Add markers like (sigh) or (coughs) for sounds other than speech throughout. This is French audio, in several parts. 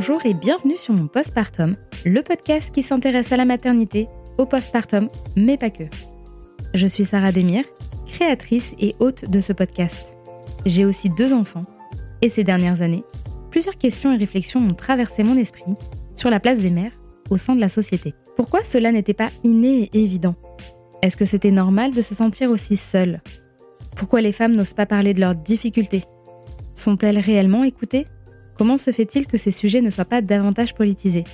Bonjour et bienvenue sur mon postpartum, le podcast qui s'intéresse à la maternité, au postpartum, mais pas que. Je suis Sarah Demir, créatrice et hôte de ce podcast. J'ai aussi deux enfants, et ces dernières années, plusieurs questions et réflexions ont traversé mon esprit sur la place des mères au sein de la société. Pourquoi cela n'était pas inné et évident? Est-ce que c'était normal de se sentir aussi seule? Pourquoi les femmes n'osent pas parler de leurs difficultés? Sont-elles réellement écoutées? Comment se fait-il que ces sujets ne soient pas davantage politisés?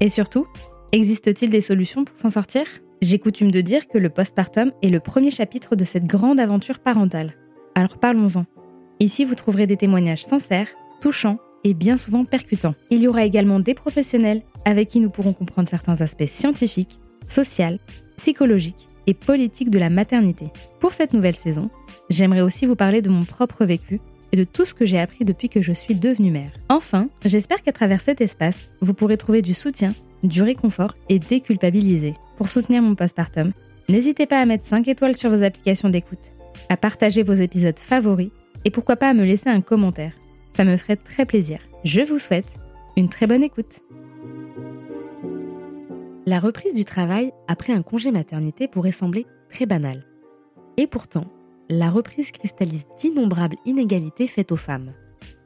Et surtout, existe-t-il des solutions pour s'en sortir? J'ai coutume de dire que le postpartum est le premier chapitre de cette grande aventure parentale. Alors parlons-en. Ici, vous trouverez des témoignages sincères, touchants et bien souvent percutants. Il y aura également des professionnels avec qui nous pourrons comprendre certains aspects scientifiques, sociaux, psychologiques et politiques de la maternité. Pour cette nouvelle saison, j'aimerais aussi vous parler de mon propre vécu et de tout ce que j'ai appris depuis que je suis devenue mère. Enfin, j'espère qu'à travers cet espace, vous pourrez trouver du soutien, du réconfort et déculpabiliser. Pour soutenir mon postpartum, n'hésitez pas à mettre 5 étoiles sur vos applications d'écoute, à partager vos épisodes favoris et pourquoi pas à me laisser un commentaire. Ça me ferait très plaisir. Je vous souhaite une très bonne écoute. La reprise du travail après un congé maternité pourrait sembler très banale. Et pourtant, la reprise cristallise d'innombrables inégalités faites aux femmes.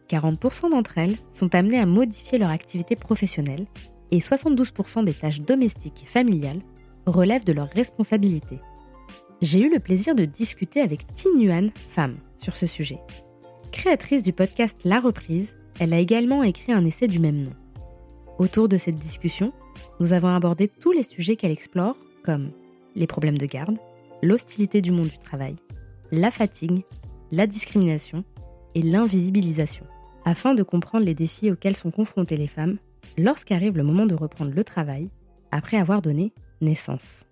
40% d'entre elles sont amenées à modifier leur activité professionnelle et 72% des tâches domestiques et familiales relèvent de leur responsabilité. J'ai eu le plaisir de discuter avec Tinuan, femme, sur ce sujet. Créatrice du podcast La Reprise, elle a également écrit un essai du même nom. Autour de cette discussion, nous avons abordé tous les sujets qu'elle explore, comme les problèmes de garde, l'hostilité du monde du travail, la fatigue, la discrimination et l'invisibilisation, afin de comprendre les défis auxquels sont confrontées les femmes lorsqu'arrive le moment de reprendre le travail après avoir donné naissance.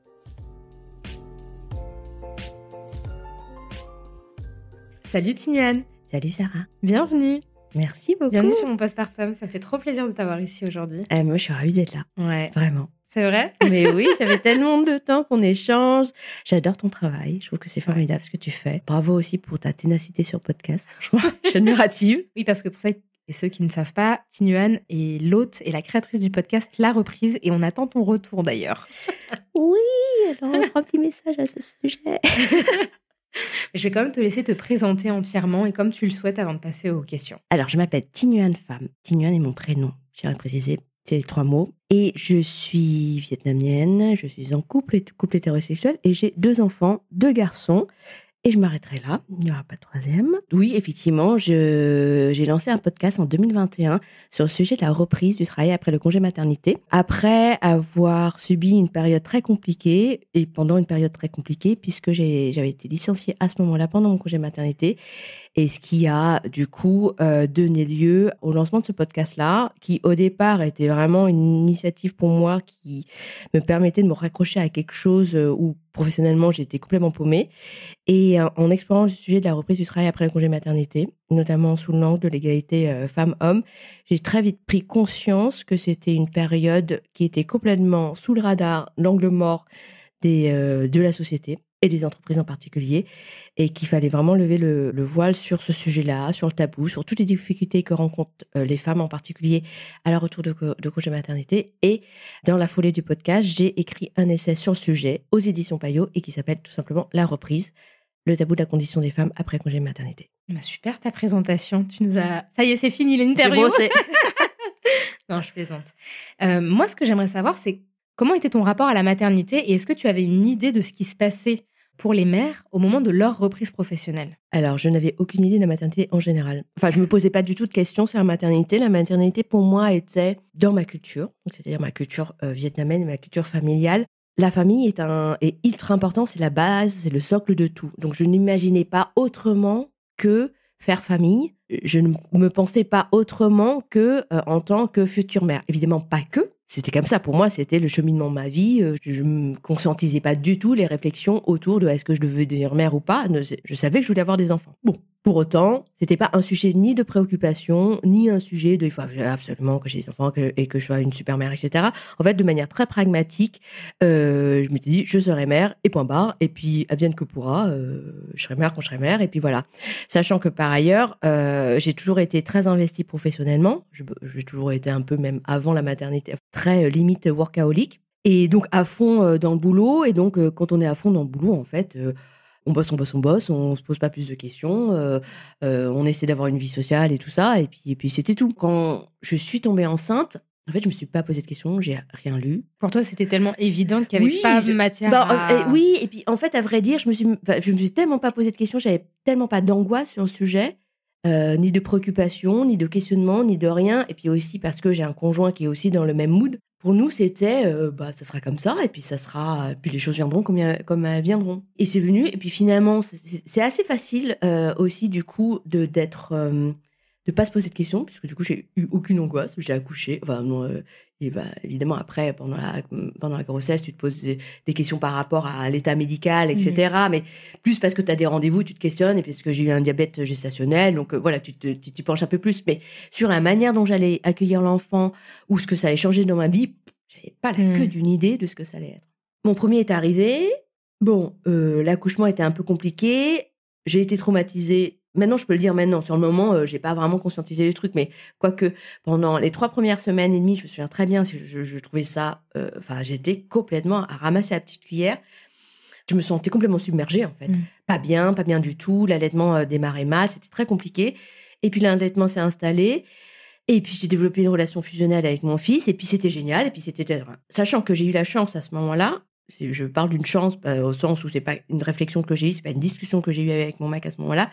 Salut Tinuan Salut Sarah. Bienvenue. Merci beaucoup. Bienvenue sur mon postpartum, ça fait trop plaisir de t'avoir ici aujourd'hui. Eh, moi je suis ravie d'être là, Ouais, vraiment. C'est vrai? (laughs) Mais oui, ça fait tellement de temps qu'on échange. J'adore ton travail, je trouve que c'est formidable ce que tu fais. Bravo aussi pour ta ténacité sur podcast, (laughs) franchement, je suis admirative. Oui, parce que pour ça, et ceux qui ne savent pas, Tinuan est l'hôte et la créatrice du podcast La Reprise, et on attend ton retour d'ailleurs. (laughs) Oui, alors on fera un petit message à ce sujet. Je vais quand même te laisser te présenter entièrement et comme tu le souhaites avant de passer aux questions. Alors je m'appelle Tinuan Pham. Tinuan est mon prénom, je tiens à le préciser. Les trois mots. Et je suis vietnamienne, je suis en couple, couple hétérosexuel et j'ai deux enfants, deux garçons. Et je m'arrêterai là, il n'y aura pas de troisième. Oui, effectivement, j'ai lancé un podcast en 2021 sur le sujet de la reprise du travail après le congé maternité. Après avoir subi une période très compliquée, et pendant une période très compliquée, puisque j'avais été licenciée à ce moment-là pendant mon congé maternité, et ce qui a du coup euh, donné lieu au lancement de ce podcast-là, qui au départ était vraiment une initiative pour moi qui me permettait de me raccrocher à quelque chose euh, où professionnellement j'étais complètement paumée. Et euh, en explorant le sujet de la reprise du travail après le congé maternité, notamment sous l'angle de l'égalité euh, femmes-hommes, j'ai très vite pris conscience que c'était une période qui était complètement sous le radar, l'angle mort euh, de la société et des entreprises en particulier, et qu'il fallait vraiment lever le, le voile sur ce sujet-là, sur le tabou, sur toutes les difficultés que rencontrent euh, les femmes en particulier à leur retour de, co- de congé maternité. Et dans la foulée du podcast, j'ai écrit un essai sur le sujet aux éditions Payot et qui s'appelle tout simplement La reprise, le tabou de la condition des femmes après congé maternité. Bah, super ta présentation, tu nous as... Ça y est, c'est fini l'interview. (laughs) Non, je plaisante. Euh, moi, ce que j'aimerais savoir, c'est comment était ton rapport à la maternité et est-ce que tu avais une idée de ce qui se passait pour les mères au moment de leur reprise professionnelle? Alors, je n'avais aucune idée de la maternité en général. Enfin, je me posais pas du tout de questions sur la maternité. La maternité, pour moi, était dans ma culture, c'est-à-dire ma culture euh, vietnamienne, ma culture familiale. La famille est un est ultra important, c'est la base, c'est le socle de tout. Donc, je n'imaginais pas autrement que faire famille. Je ne me pensais pas autrement que euh, en tant que future mère. Évidemment, pas que. C'était comme ça. Pour moi, c'était le cheminement de ma vie. Euh, Je ne me conscientisais pas du tout les réflexions autour de est-ce que je devais devenir mère ou pas. Je savais que je voulais avoir des enfants. Bon, Pour autant, c'était pas un sujet ni de préoccupation, ni un sujet de il faut absolument que j'ai des enfants et que je sois une super mère, etc. En fait, de manière très pragmatique, euh, je me suis dit, je serai mère et point barre. Et puis, advienne que pourra, euh, je serai mère quand je serai mère. Et puis voilà. Sachant que par ailleurs, euh, j'ai toujours été très investie professionnellement. J'ai toujours été un peu, même avant la maternité, très limite workaholic. Et donc à fond dans le boulot. Et donc, quand on est à fond dans le boulot, en fait on bosse, on bosse, on bosse, on se pose pas plus de questions, euh, euh, on essaie d'avoir une vie sociale et tout ça, et puis, et puis c'était tout. Quand je suis tombée enceinte, en fait, je me suis pas posé de questions, j'ai rien lu. Pour toi, c'était tellement évident qu'il n'y avait pas de matière. Bah, à... oui, et puis en fait, à vrai dire, je me suis, je me suis tellement pas posé de questions, j'avais tellement pas d'angoisse sur le sujet, euh, ni de préoccupation, ni de questionnement, ni de rien. Et puis aussi parce que j'ai un conjoint qui est aussi dans le même mood. Pour nous, c'était, euh, bah, ça sera comme ça, et puis ça sera, puis les choses viendront comme, comme elles viendront. Et c'est venu, et puis finalement, c'est assez facile euh, aussi du coup de d'être, de pas se poser de questions, puisque du coup j'ai eu aucune angoisse, j'ai accouché, enfin non, et bah, évidemment, après, pendant la, pendant la grossesse, tu te poses des, questions par rapport à l'état médical, etc. Mmh. Mais plus parce que tu as des rendez-vous, tu te questionnes, et parce que j'ai eu un diabète gestationnel, donc euh, voilà, tu t'y penches un peu plus. Mais sur la manière dont j'allais accueillir l'enfant, ou ce que ça allait changer dans ma vie, j'avais pas la queue mmh. d'une idée de ce que ça allait être. Mon premier est arrivé. Bon, euh, l'accouchement était un peu compliqué. J'ai été traumatisée Maintenant, je peux le dire maintenant. Sur le moment, je euh, j'ai pas vraiment conscientisé les trucs, mais quoique pendant les trois premières semaines et demie, je me souviens très bien, je, je trouvais ça, euh, enfin, j'étais complètement à ramasser la petite cuillère. Je me sentais complètement submergée en fait, mmh. pas bien, pas bien du tout. L'allaitement euh, démarrait mal, c'était très compliqué. Et puis l'allaitement s'est installé. Et puis j'ai développé une relation fusionnelle avec mon fils, et puis c'était génial. Et puis c'était, sachant que j'ai eu la chance à ce moment-là, je parle d'une chance bah, au sens où c'est pas une réflexion que j'ai eue, c'est pas une discussion que j'ai eue avec mon mec à ce moment-là,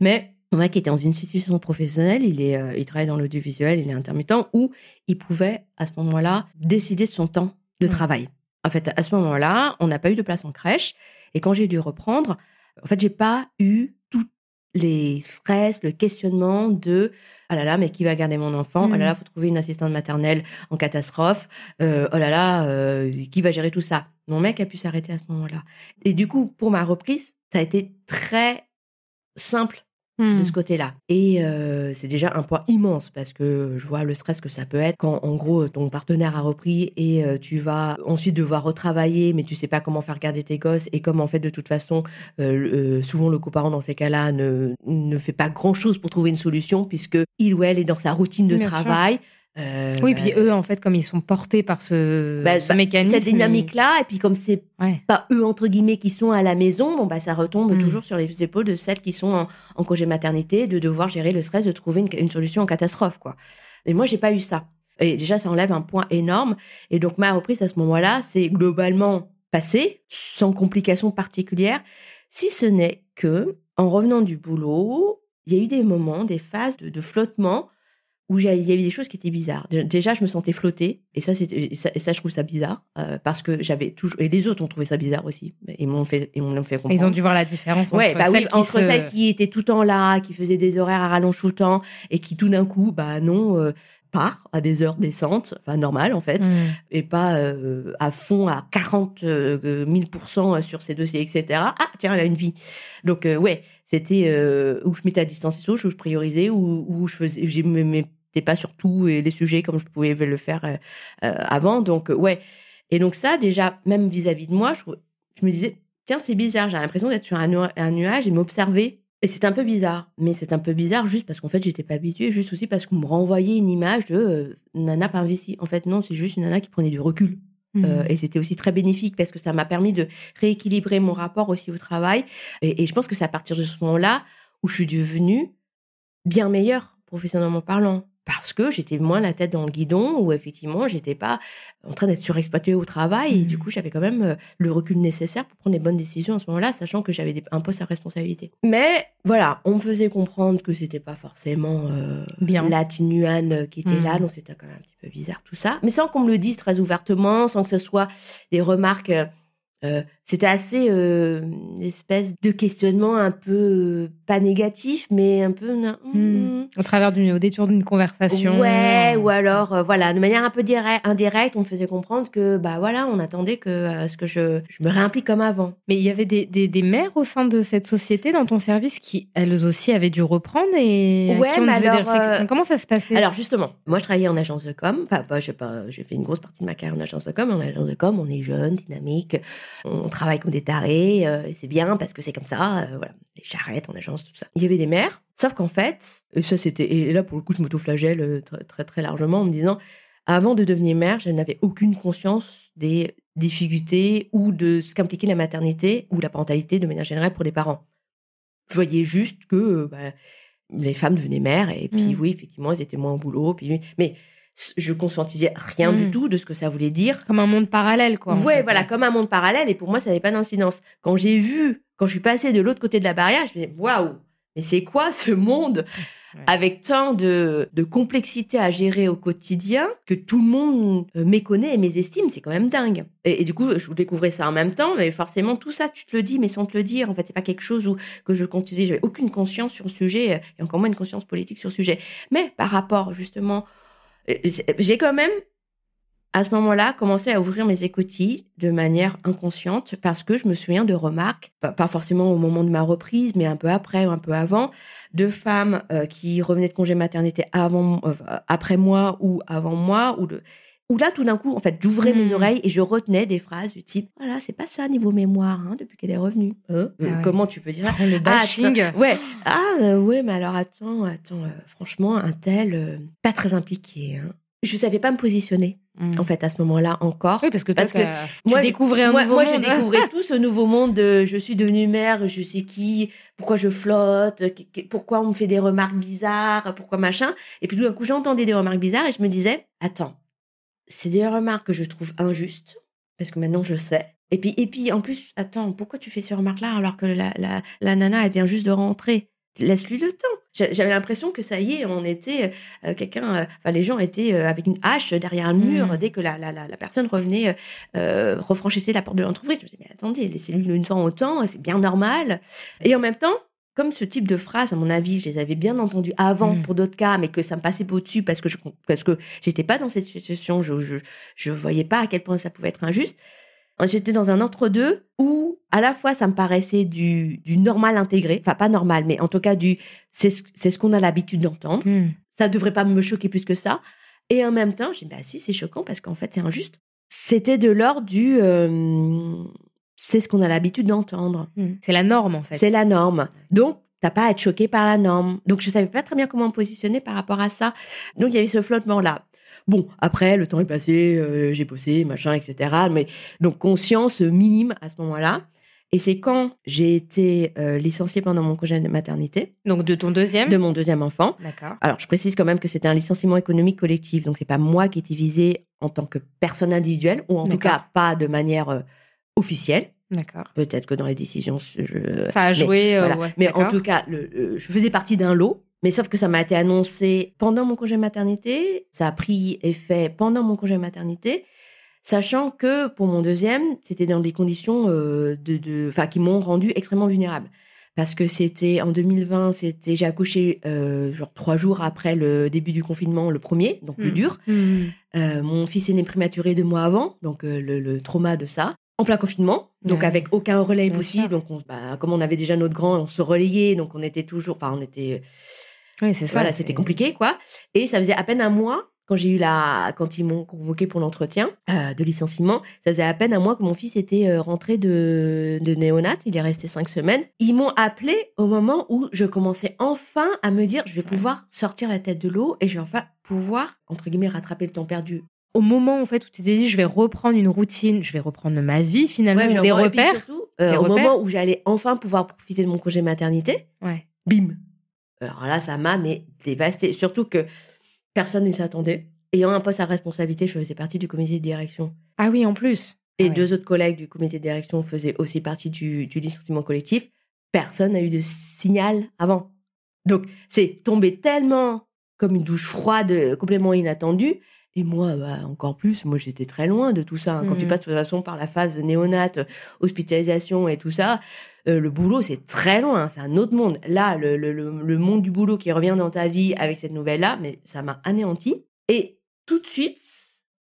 mais mon mec était dans une situation professionnelle, il est, euh, il travaille dans l'audiovisuel, il est intermittent, où il pouvait à ce moment-là décider de son temps de mmh. travail. En fait, à ce moment-là, on n'a pas eu de place en crèche, et quand j'ai dû reprendre, en fait, j'ai pas eu les stress, le questionnement de oh là là mais qui va garder mon enfant? Oh là là mmh. faut trouver une assistante maternelle en catastrophe. Euh, oh là là euh, qui va gérer tout ça? Mon mec a pu s'arrêter à ce moment-là. Et du coup pour ma reprise ça a été très simple de mmh. ce côté-là. Et euh, c'est déjà un point immense parce que je vois le stress que ça peut être quand, en gros, ton partenaire a repris et euh, tu vas ensuite devoir retravailler, mais tu sais pas comment faire garder tes gosses et comme en fait, de toute façon, euh, souvent le coparent dans ces cas-là ne, ne fait pas grand-chose pour trouver une solution puisque il ou elle est dans sa routine de travail. Euh, oui, puis eux, en fait, comme ils sont portés par ce, bah, bah, mécanisme. Cette dynamique-là, et puis comme c'est pas eux, entre guillemets, qui sont à la maison, bon, bah, ça retombe mm. toujours sur les épaules de celles qui sont en, congé maternité, de devoir gérer le stress, de trouver une, solution en catastrophe, quoi. Et moi, j'ai pas eu ça. Et déjà, ça enlève un point énorme. Et donc, ma reprise à ce moment-là, c'est globalement passé, sans complications particulières, si ce n'est que, en revenant du boulot, il y a eu des moments, des phases de flottement où il y avait des choses qui étaient bizarres. Déjà, je me sentais flotter, et ça, c'était, ça, ça, je trouve ça bizarre, euh, parce que j'avais toujours, et les autres ont trouvé ça bizarre aussi, et m'ont fait, et m'ont fait comprendre. Ils ont dû voir la différence ouais, entre, bah celles, oui, entre se... celles qui étaient tout le temps là, qui faisaient des horaires à rallonge tout le temps, et qui tout d'un coup, bah non, euh, part à des heures décentes, enfin normales en fait, mmh. et pas euh, à fond à 40 000% sur ces dossiers, etc. Ah tiens, elle a une vie. Donc ouais, c'était où je mettais à distance les où je priorisais, où, où je faisais, j'ai mes pas sur tout et les sujets comme je pouvais le faire euh, euh, avant. Donc, euh, ouais. Et donc, ça, déjà, même vis-à-vis de moi, je, je, me disais, tiens, c'est bizarre, j'ai l'impression d'être sur un, nuage et m'observer. Et c'est un peu bizarre. Mais c'est un peu bizarre juste parce qu'en fait, j'étais pas habituée, juste aussi parce qu'on me renvoyait une image de nana pas investie. En fait, non, c'est juste une nana qui prenait du recul. Mmh. et c'était aussi très bénéfique parce que ça m'a permis de rééquilibrer mon rapport aussi au travail. Et, et je pense que c'est à partir de ce moment-là où je suis devenue bien meilleure professionnellement parlant parce que j'étais moins la tête dans le guidon, où effectivement, j'étais pas en train d'être surexploitée au travail. Et du mmh. coup, j'avais quand même euh, le recul nécessaire pour prendre les bonnes décisions à ce moment-là, sachant que j'avais un poste à responsabilité. Mais voilà, on me faisait comprendre que c'était pas forcément euh, Bien. la Tinuane qui était là, mmh. donc c'était quand même un petit peu bizarre tout ça. Mais sans qu'on me le dise très ouvertement, sans que ce soit des remarques. Euh, c'était assez euh, une espèce de questionnement un peu euh, pas négatif, mais un peu hmm. au travers d'une au détour d'une conversation. Ouais, ou alors euh, voilà, de manière un peu directe, indirecte, on me faisait comprendre que bah voilà, on attendait que ce que je, je me réimplique comme avant. Mais il y avait des, des, des, mères au sein de cette société dans ton service qui elles aussi avaient dû reprendre et ouais, qui ont des réflexions. Comment ça se passait? Alors justement, moi je travaillais en agence de com. Enfin, bah, je sais pas, j'ai fait une grosse partie de ma carrière en agence de com. En agence de com, on est jeune, dynamique, on travaille comme des tarés, euh, c'est bien parce que c'est comme ça, euh, voilà, les charrettes en agence, tout ça. Il y avait des mères, sauf qu'en fait, et ça c'était, et là pour le coup je m'auto-flagelle euh, très, très très largement en me disant, avant de devenir mère, je n'avais aucune conscience des difficultés ou de ce qu'impliquait la maternité ou la parentalité de manière générale pour les parents. Je voyais juste que bah, les femmes devenaient mères et puis mmh. oui, effectivement, elles étaient moins au boulot. Puis, mais je conscientisais rien du hmm. tout de ce que ça voulait dire. Comme un monde parallèle, quoi. Ouais, voilà, comme un monde parallèle. Et pour moi, ça n'avait pas d'incidence. Quand j'ai vu, quand je suis passée de l'autre côté de la barrière, je me disais, waouh, mais c'est quoi ce monde avec tant de, de, complexité à gérer au quotidien que tout le monde euh, méconnaît et mésestime, c'est quand même dingue. Et, du coup, je découvrais ça en même temps, mais forcément, tout ça, tu te le dis, mais sans te le dire. En fait, c'est pas quelque chose où, que je continuais, j'avais aucune conscience sur le sujet, et encore moins une conscience politique sur le sujet. Mais par rapport, justement, j'ai quand même, à ce moment-là, commencé à ouvrir mes écoutilles de manière inconsciente parce que je me souviens de remarques, pas forcément au moment de ma reprise, mais un peu après ou un peu avant, de femmes euh, qui revenaient de congé maternité avant, euh, après moi ou avant moi, ou de où là, tout d'un coup, en fait, j'ouvrais mes hmm. oreilles et je retenais des phrases du type Voilà, c'est pas ça niveau mémoire, hein, depuis qu'elle est revenue. Hein ah comment tu peux dire ça (laughs) Le ah, bashing. ouais. Ah, ouais, mais alors attends, attends, euh, franchement, un tel, euh, pas très impliqué. Hein. Je savais pas me positionner, hmm. en fait, à ce moment-là encore. Oui, parce que, parce que moi, découvrais un nouveau moi, monde. Moi, j'ai découvert (laughs) tout ce nouveau monde de je suis devenue mère, je sais qui, pourquoi je flotte, pourquoi on me fait des remarques bizarres, pourquoi machin. Et puis, tout d'un coup, j'entendais des remarques bizarres et je me disais Attends, c'est des remarques que je trouve injustes, parce que maintenant je sais. Et puis, et puis en plus, attends, pourquoi tu fais ces remarques-là alors que la, la, la nana, elle vient juste de rentrer? Laisse-lui le temps. J'avais l'impression que ça y est, on était euh, quelqu'un, euh, enfin les gens étaient euh, avec une hache derrière un mur mmh. dès que la, la, la, personne revenait, refranchissait la porte de l'entreprise. Je me disais mais attendez, laissez-lui le temps autant, c'est bien normal. Et en même temps, comme ce type de phrase, à mon avis, je les avais bien entendues avant mm. pour d'autres cas, mais que ça me passait pas au-dessus parce que je parce que j'étais pas dans cette situation, je, je je voyais pas à quel point ça pouvait être injuste. J'étais dans un entre-deux où à la fois ça me paraissait du, du normal intégré, enfin pas normal, mais en tout cas du c'est ce, ce qu'on a l'habitude d'entendre. Mm. Ça devrait pas me choquer plus que ça. Et en même temps, j'ai dit bah si c'est choquant parce qu'en fait c'est injuste. C'était de l'ordre du euh, c'est ce qu'on a l'habitude d'entendre. Hmm. C'est la norme, en fait. C'est la norme. Donc, t'as pas à être choqué par la norme. Donc, je savais pas très bien comment me positionner par rapport à ça. Donc, il y avait ce flottement-là. Bon, après, le temps est passé, euh, j'ai bossé, machin, etc. Mais donc, conscience minime à ce moment-là. Et c'est quand j'ai été euh, licenciée pendant mon congé de maternité. Donc de ton deuxième? De mon deuxième enfant. D'accord. Alors je précise quand même que c'était un licenciement économique collectif, donc c'est pas moi qui étais visée en tant que personne individuelle, ou en tout cas pas de manière euh, officielle. D'accord. Peut-être que dans les décisions, je... ça a joué. Mais, euh, mais en tout cas, le, je faisais partie d'un lot. Mais sauf que ça m'a été annoncé pendant mon congé maternité. Ça a pris effet pendant mon congé maternité, sachant que pour mon deuxième, c'était dans des conditions euh, de, enfin, qui m'ont rendu extrêmement vulnérable. Parce que c'était en 2020, c'était j'ai accouché euh, genre trois jours après le début du confinement, le premier, donc plus hmm. dur. Hmm. Euh, mon fils est né prématuré deux mois avant, donc le, le, trauma de ça en plein confinement, donc avec aucun relais possible. Donc, on, bah, comme on avait déjà notre grand, on se relayait, donc on était toujours, enfin, on était. Oui, c'est ça. Voilà, c'était compliqué, quoi. Et ça faisait à peine un mois quand j'ai eu la, quand ils m'ont convoqué pour l'entretien euh, de licenciement, ça faisait à peine un mois que mon fils était euh, rentré de, de néonat. Il est resté cinq semaines. Ils m'ont appelé au moment où je commençais enfin à me dire, je vais pouvoir sortir la tête de l'eau et je vais enfin pouvoir entre guillemets rattraper le temps perdu au moment en fait où tu t'es dit je vais reprendre une routine, je vais reprendre ma vie finalement, des repères. surtout, euh, au moment où j'allais enfin pouvoir profiter de mon congé maternité, ouais. bim. Alors là, ça m'a mais dévasté. Surtout que personne ne s'attendait. Ayant un poste à responsabilité, je faisais partie du comité de direction. Ah oui, en plus. Et ah deux autres collègues du comité de direction faisaient aussi partie du, du licenciement collectif. Personne n'a eu de signal avant. Donc, c'est tombé tellement comme une douche froide, complètement inattendue, Et moi, bah, encore plus, moi j'étais très loin de tout ça. hein. Quand tu Mhm. passes de toute façon par la phase de néonate, hospitalisation et tout ça, euh, le boulot c'est très loin, c'est un autre monde. Là, le, le, le, le monde du boulot qui revient dans ta vie avec cette nouvelle-là, mais ça m'a anéanti. Et tout de suite,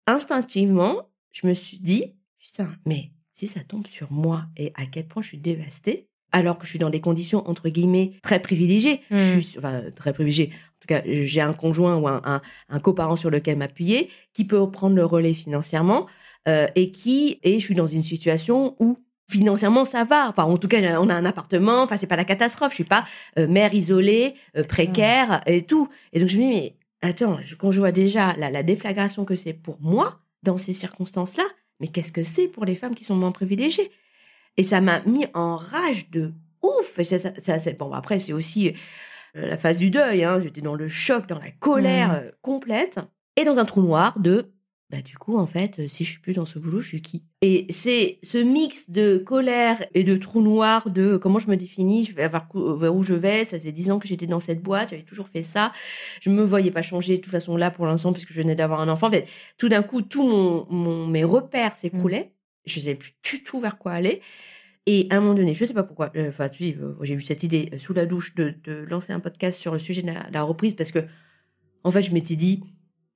instinctivement, je me suis dit, putain, mais si ça tombe sur moi et à quel point je suis dévastée, alors que je suis dans des conditions entre guillemets très privilégiées, je suis enfin très privilégiée. En tout cas, j'ai un conjoint ou un, un, un coparent sur lequel m'appuyer qui peut prendre le relais financièrement euh, et qui et je suis dans une situation où financièrement ça va. Enfin, en tout cas, on a un appartement. Enfin, c'est pas la catastrophe. Je suis pas euh, mère isolée, euh, précaire et tout. Et donc je me dis mais attends, je- quand je vois déjà la, la déflagration que c'est pour moi dans ces circonstances-là, mais qu'est-ce que c'est pour les femmes qui sont moins privilégiées? Et ça m'a mis en rage de ouf. Et ça, ça- ça- bon, après, c'est aussi la phase du deuil. Hein. J'étais dans le choc, dans la colère Mhm. euh, complète. Et dans un trou noir de, bah, du coup, en fait, euh, si je suis plus dans ce boulot, je suis qui? Et c'est ce mix de colère et de trou noir, de comment je me définis, je vais avoir cou- vers où je vais. Ça faisait dix ans que j'étais dans cette boîte, j'avais toujours fait ça. Je me voyais pas changer de toute façon là pour l'instant, puisque je venais d'avoir un enfant. En fait, tout d'un coup, tout mon, mon- mes repères s'écroulaient. Je savais plus du tout vers quoi aller. Et à un moment donné, je sais pas pourquoi, euh, enfin, tu dis, euh, j'ai eu cette idée euh, sous la douche de, de lancer un podcast sur le sujet de la, la reprise parce que, en fait, je m'étais dit,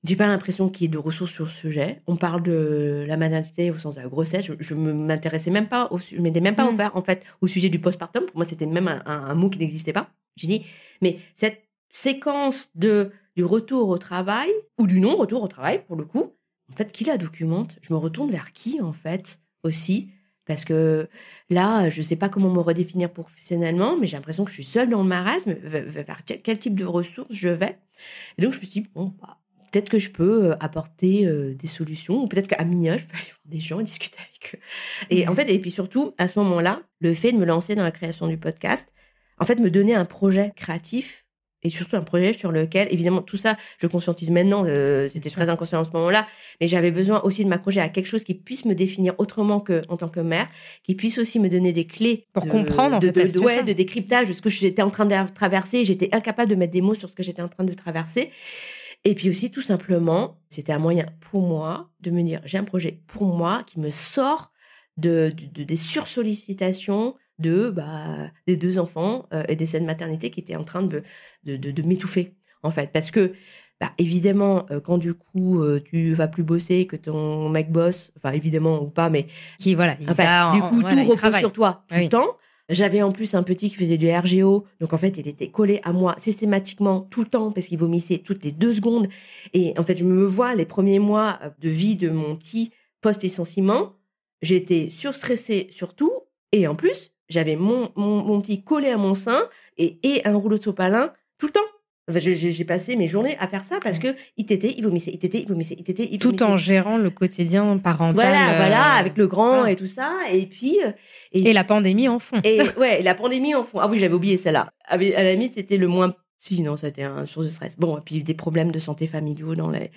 j'ai pas l'impression qu'il y ait de ressources sur ce sujet. On parle de la maternité au sens de la grossesse. Je, me m'intéressais même pas, au, je m'étais même pas Mm. ouvert, en fait, au sujet du postpartum. Pour moi, c'était même un, un- un mot qui n'existait pas. J'ai dit, mais cette séquence de, du retour au travail, ou du non-retour au travail, pour le coup, en fait, qui la documente? Je me retourne vers qui, en fait, aussi? Parce que là, je sais pas comment me redéfinir professionnellement, mais j'ai l'impression que je suis seule dans le marasme. Vers quel, type de ressources je vais Et donc, je me suis dit, bon, bah, peut-être que je peux euh, apporter euh, des solutions, ou peut-être qu'à minima, je peux aller voir des gens et (laughs) discuter avec eux. Et en fait, et puis surtout, à ce moment-là, le fait de me lancer dans la création du podcast, en fait, me donner un projet créatif et surtout un projet sur lequel, évidemment, tout ça, je conscientise maintenant, euh, c'était très inconscient en ce moment-là, mais j'avais besoin aussi de m'accrocher à quelque chose qui puisse me définir autrement que en tant que mère, qui puisse aussi me donner des clés Pour de- comprendre, en de, fait, de, de- situation. ouais, de décryptage de ce que j'étais en train de traverser. J'étais incapable de mettre des mots sur ce que j'étais en train de traverser. Et puis aussi, tout simplement, c'était un moyen pour moi de me dire, j'ai un projet pour moi qui me sort de, de- de- des sursollicitations de bah, des deux enfants euh, et des scènes maternité qui étaient en train de, de, de, de m'étouffer, en fait. Parce que, bah, évidemment, euh, quand du coup, euh, tu vas plus bosser, que ton mec bosse, enfin, évidemment ou pas, mais Qui, voilà, il Enfin, va du en- coup, tout repose travaille. sur toi tout Oui. le temps. J'avais en plus un petit qui faisait du RGO, donc en fait, il était collé à moi systématiquement tout le temps parce qu'il vomissait toutes les deux secondes. Et en fait, je me vois les premiers mois de vie de mon petit post-licenciement, j'étais surstressée surtout, et en plus, j'avais mon, mon, mon petit collé à mon sein et, et un rouleau de sopalin tout le temps. Enfin, j'ai passé mes journées à faire ça parce que il tétait, il vomissait, il tétait, il vomissait, il tétait, Tout vomissait. en gérant le quotidien parental. Voilà, euh, voilà, avec le grand voilà. et tout ça. Et puis, euh, Et la pandémie en fond. et ouais, la pandémie en fond. Ah oui, j'avais oublié celle-là. Ah, À la limite, c'était le moins. Si, non, c'était un source de stress. Bon, et puis des problèmes de santé familiaux dans les...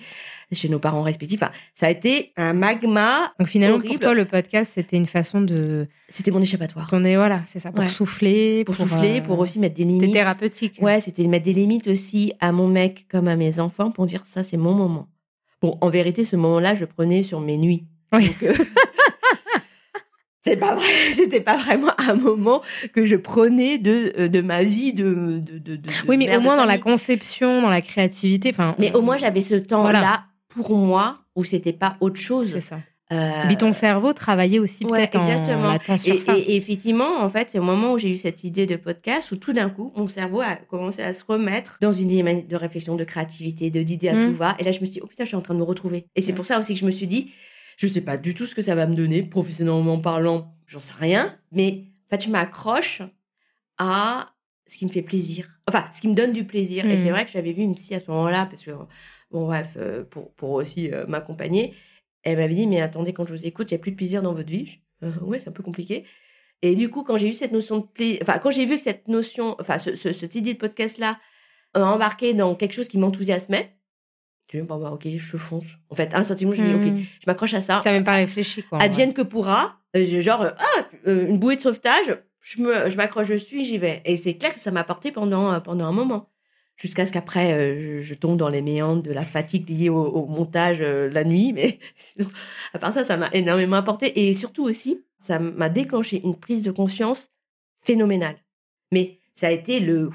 chez nos parents respectifs. Enfin, ça a été un magma. Donc finalement, pour toi, le podcast, c'était une façon de C'était mon échappatoire. tourner, voilà, c'est ça, pour Ouais. souffler. Pour, souffler, euh, pour aussi mettre des C'était limites. thérapeutique. Ouais, c'était mettre des limites aussi à mon mec comme à mes enfants pour dire ça, c'est mon moment. Bon, en vérité, ce moment-là, je le prenais sur mes nuits. Oui. Donc, euh, (laughs) c'est pas vrai, (laughs) c'était pas vraiment un moment que je prenais de, euh, de ma vie de, de, de, de- Oui, mais au moins dans la conception, dans la créativité. Enfin, Mais au moins, j'avais ce temps-là Voilà. pour moi où c'était pas autre chose. C'est ça. Euh, Puis ton cerveau travaillait aussi ouais, peut-être en exactement. et, ça. et- et effectivement, en fait, c'est au moment où j'ai eu cette idée de podcast où tout d'un coup, mon cerveau a commencé à se remettre dans une dynamique de réflexion, de créativité, de d'idées à Mm. tout va. Et là, je me suis dit, oh putain, je suis en train de me retrouver. Et c'est pour ça aussi que je me suis dit, je sais pas du tout ce que ça va me donner, professionnellement parlant, j'en sais rien. Mais en fait, je m'accroche à ce qui me fait plaisir. Enfin, ce qui me donne du plaisir. Et Mm. c'est vrai que j'avais vu une psy à ce moment-là, parce que, bon, bref, euh, pour, pour aussi euh, m'accompagner. Elle m'avait dit, mais attendez, quand je vous écoute, il n'y a plus de plaisir dans votre vie. Euh, ouais, c'est un peu compliqué. Et du coup, quand j'ai eu cette notion de plaisir, enfin, quand j'ai vu que cette notion, enfin, ce, ce, cette idée de podcast-là, euh, embarqué dans quelque chose qui m'enthousiasmait, je me dis, bon, bah, ok, je fonce. En fait, instinctivement, je me dis, ok, Hmm. je m'accroche à ça. T'as même pas réfléchi, quoi. en Advienne que pourra. Euh, j'ai genre, euh, ah, euh, une bouée de sauvetage, je me, je m'accroche dessus, j'y vais. Et c'est clair que ça m'a porté pendant, pendant un moment. jusqu'à ce qu'après euh, je tombe dans les méandres de la fatigue liée au, montage euh, la nuit. Mais (laughs) sinon, à part ça, ça m'a énormément apporté. Et surtout aussi, ça m'a déclenché une prise de conscience phénoménale. Mais ça a été le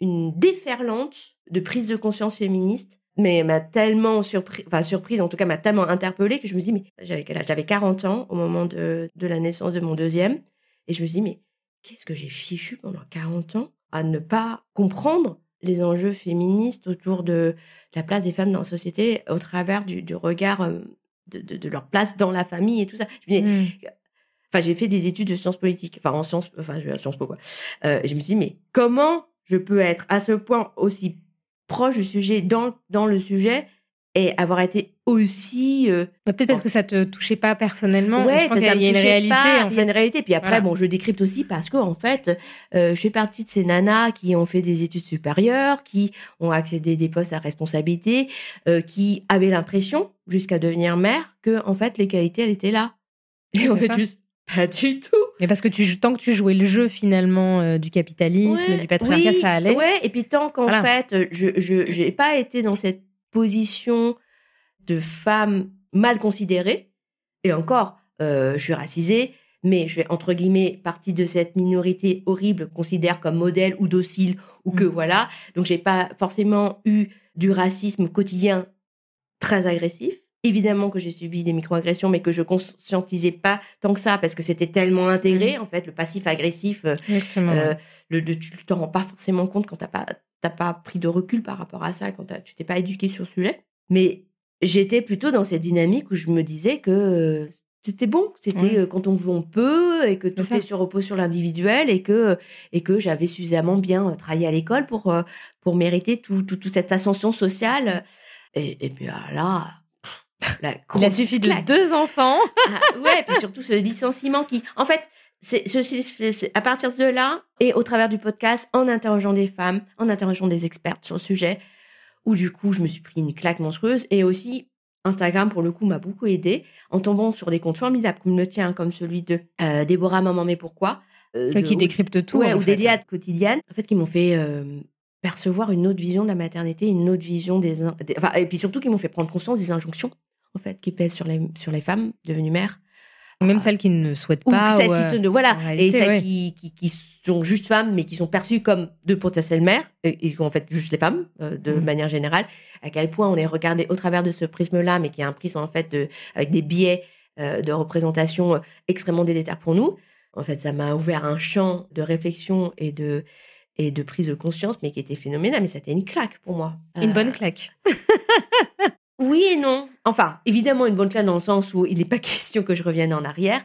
une déferlante de prise de conscience féministe mais m'a tellement surpris, enfin surprise, en tout cas m'a tellement interpellée que je me dis mais j'avais quel âge? J'avais 40 ans au moment de, de la naissance de mon deuxième, et je me dis mais qu'est-ce que j'ai fichu pendant 40 ans à ne pas comprendre les enjeux féministes autour de la place des femmes dans la société au travers du, du regard euh, de, de, de, leur place dans la famille et tout ça. Je me mmh. Enfin, j'ai fait des études de sciences politiques, enfin en sciences, enfin sciences po quoi. Euh, je me suis dit mais comment je peux être à ce point aussi proche du sujet, dans, dans le sujet, et avoir été aussi euh, bah, peut-être parce que ça te touchait pas personnellement ouais, je pense qu'il y a une réalité il y a une réalité. Puis après bon je décrypte aussi parce que en fait euh, je fais partie de ces nanas qui ont fait des études supérieures qui ont accédé à des postes à responsabilité euh, qui avaient l'impression jusqu'à devenir mère que en fait les qualités elles étaient là. Et en fait juste pas du tout. Mais parce que tu, tant que tu jouais le jeu finalement euh, du capitalisme, du patriarcat, ça allait. Ouais, et puis tant qu'en fait, je n'ai pas été dans cette position de femme mal considérée, et encore, euh, je suis racisée, mais je fais entre guillemets partie de cette minorité horrible considère comme modèle ou docile ou que mm. voilà. Donc j'ai pas forcément eu du racisme quotidien très agressif évidemment que j'ai subi des microagressions, mais que je conscientisais pas tant que ça parce que c'était tellement intégré. Mmh. En fait, le passif agressif, euh, euh, le, le, tu t'en rends pas forcément compte quand t'as pas t'as pas pris de recul par rapport à ça, quand tu t'es pas éduqué sur le sujet. Mais j'étais plutôt dans cette dynamique où je me disais que euh, c'était bon, c'était quand on veut on peut et que tout est sur repose sur l'individuel et que et que j'avais suffisamment bien travaillé à l'école pour pour mériter tout, toute cette ascension sociale. Et, et puis ah, là, la (laughs) Il a suffi de deux enfants. ah, ouais, puis surtout ce licenciement qui, en fait, c'est à partir de là et au travers du podcast, en interrogeant des femmes, en interrogeant des expertes sur le sujet, où du coup je me suis pris une claque monstrueuse et aussi Instagram pour le coup m'a beaucoup aidé en tombant sur des comptes formidables comme le tien, comme celui de euh, Déborah Maman mais pourquoi, euh, qui décrypte tout, ouais, ou d'Eliade quotidienne, en fait qui m'ont fait euh, percevoir une autre vision de la maternité, une autre vision des, enfin, et puis surtout qui m'ont fait prendre conscience des injonctions en fait, qui pèsent sur les, sur les femmes devenues mères. Même celles qui ne souhaitent pas. Ou celles qui sont, voilà, et celles qui, qui, sont juste femmes, mais qui sont perçues comme de potentielles mères, et, qui sont en fait juste les femmes, euh, de mm. manière générale. À quel point on est regardé au travers de ce prisme-là, mais qui est un prisme en fait de, avec des biais euh, de représentation euh, extrêmement délétères pour nous. En fait, ça m'a ouvert un champ de réflexion et de et de prise de conscience, mais qui était phénoménal. Mais c'était une claque pour moi. Une bonne claque. (laughs) Oui et non. Enfin, évidemment, une bonne claque dans le sens où il n'est pas (laughs) question que je revienne en arrière.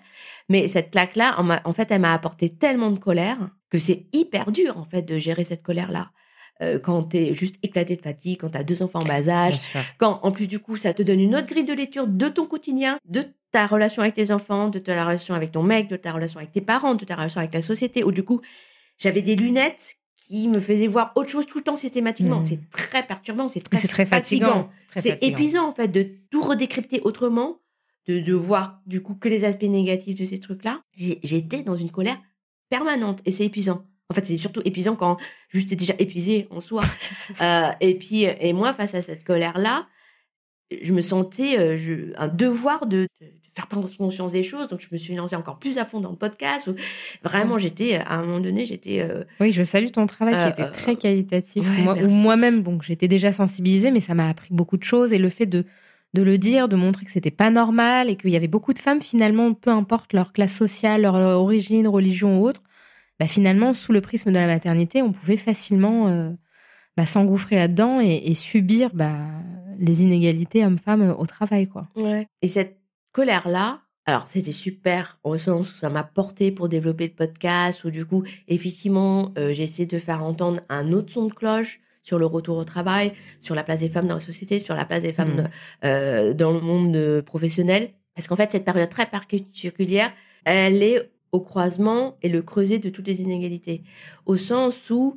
Mais cette claque-là, en, fait, elle m'a apporté tellement de colère que c'est hyper dur, en fait, de gérer cette colère-là. Euh, quand tu es juste éclaté de fatigue, quand tu as deux enfants en bas âge, quand, en plus, du coup, ça te donne une autre grille de lecture de ton quotidien, de ta relation avec tes enfants, de ta relation avec ton mec, de ta relation avec tes parents, de ta relation avec la société, où du coup, j'avais des lunettes qui me faisait voir autre chose tout le temps systématiquement. Hmm. C'est très perturbant, c'est très, très fatigant. C'est épuisant en fait de tout redécrypter autrement, de, de voir du coup que les aspects négatifs de ces trucs-là. J'étais dans une colère permanente et c'est épuisant. En fait, c'est surtout épuisant quand juste déjà épuisé en soi. (laughs) euh, et puis, et moi, face à cette colère-là, je me sentais euh, un devoir de, faire prendre conscience des choses. Donc, je me suis lancée encore plus à fond dans le podcast. Où vraiment, j'étais, à un moment donné, j'étais. Euh, oui, je salue ton travail qui était euh, très qualitatif. moi, ou moi-même, bon, j'étais déjà sensibilisée, mais ça m'a appris beaucoup de choses. Et le fait de, de le dire, de montrer que c'était pas normal et qu'il y avait beaucoup de femmes, finalement, peu importe leur classe sociale, leur, origine, religion ou autre, bah, finalement, sous le prisme de la maternité, on pouvait facilement bah, s'engouffrer là-dedans et, subir bah, les inégalités hommes-femmes au travail. quoi. Ouais. Et cette colère-là, alors c'était super au sens où ça m'a porté pour développer le podcast, où du coup, effectivement, euh, j'ai essayé de faire entendre un autre son de cloche sur le retour au travail, sur la place des femmes dans la société, sur la place des femmes mmh. euh, dans le monde euh, professionnel. Parce qu'en fait, cette période très particulière, elle est au croisement et le creuset de toutes les inégalités. Au sens où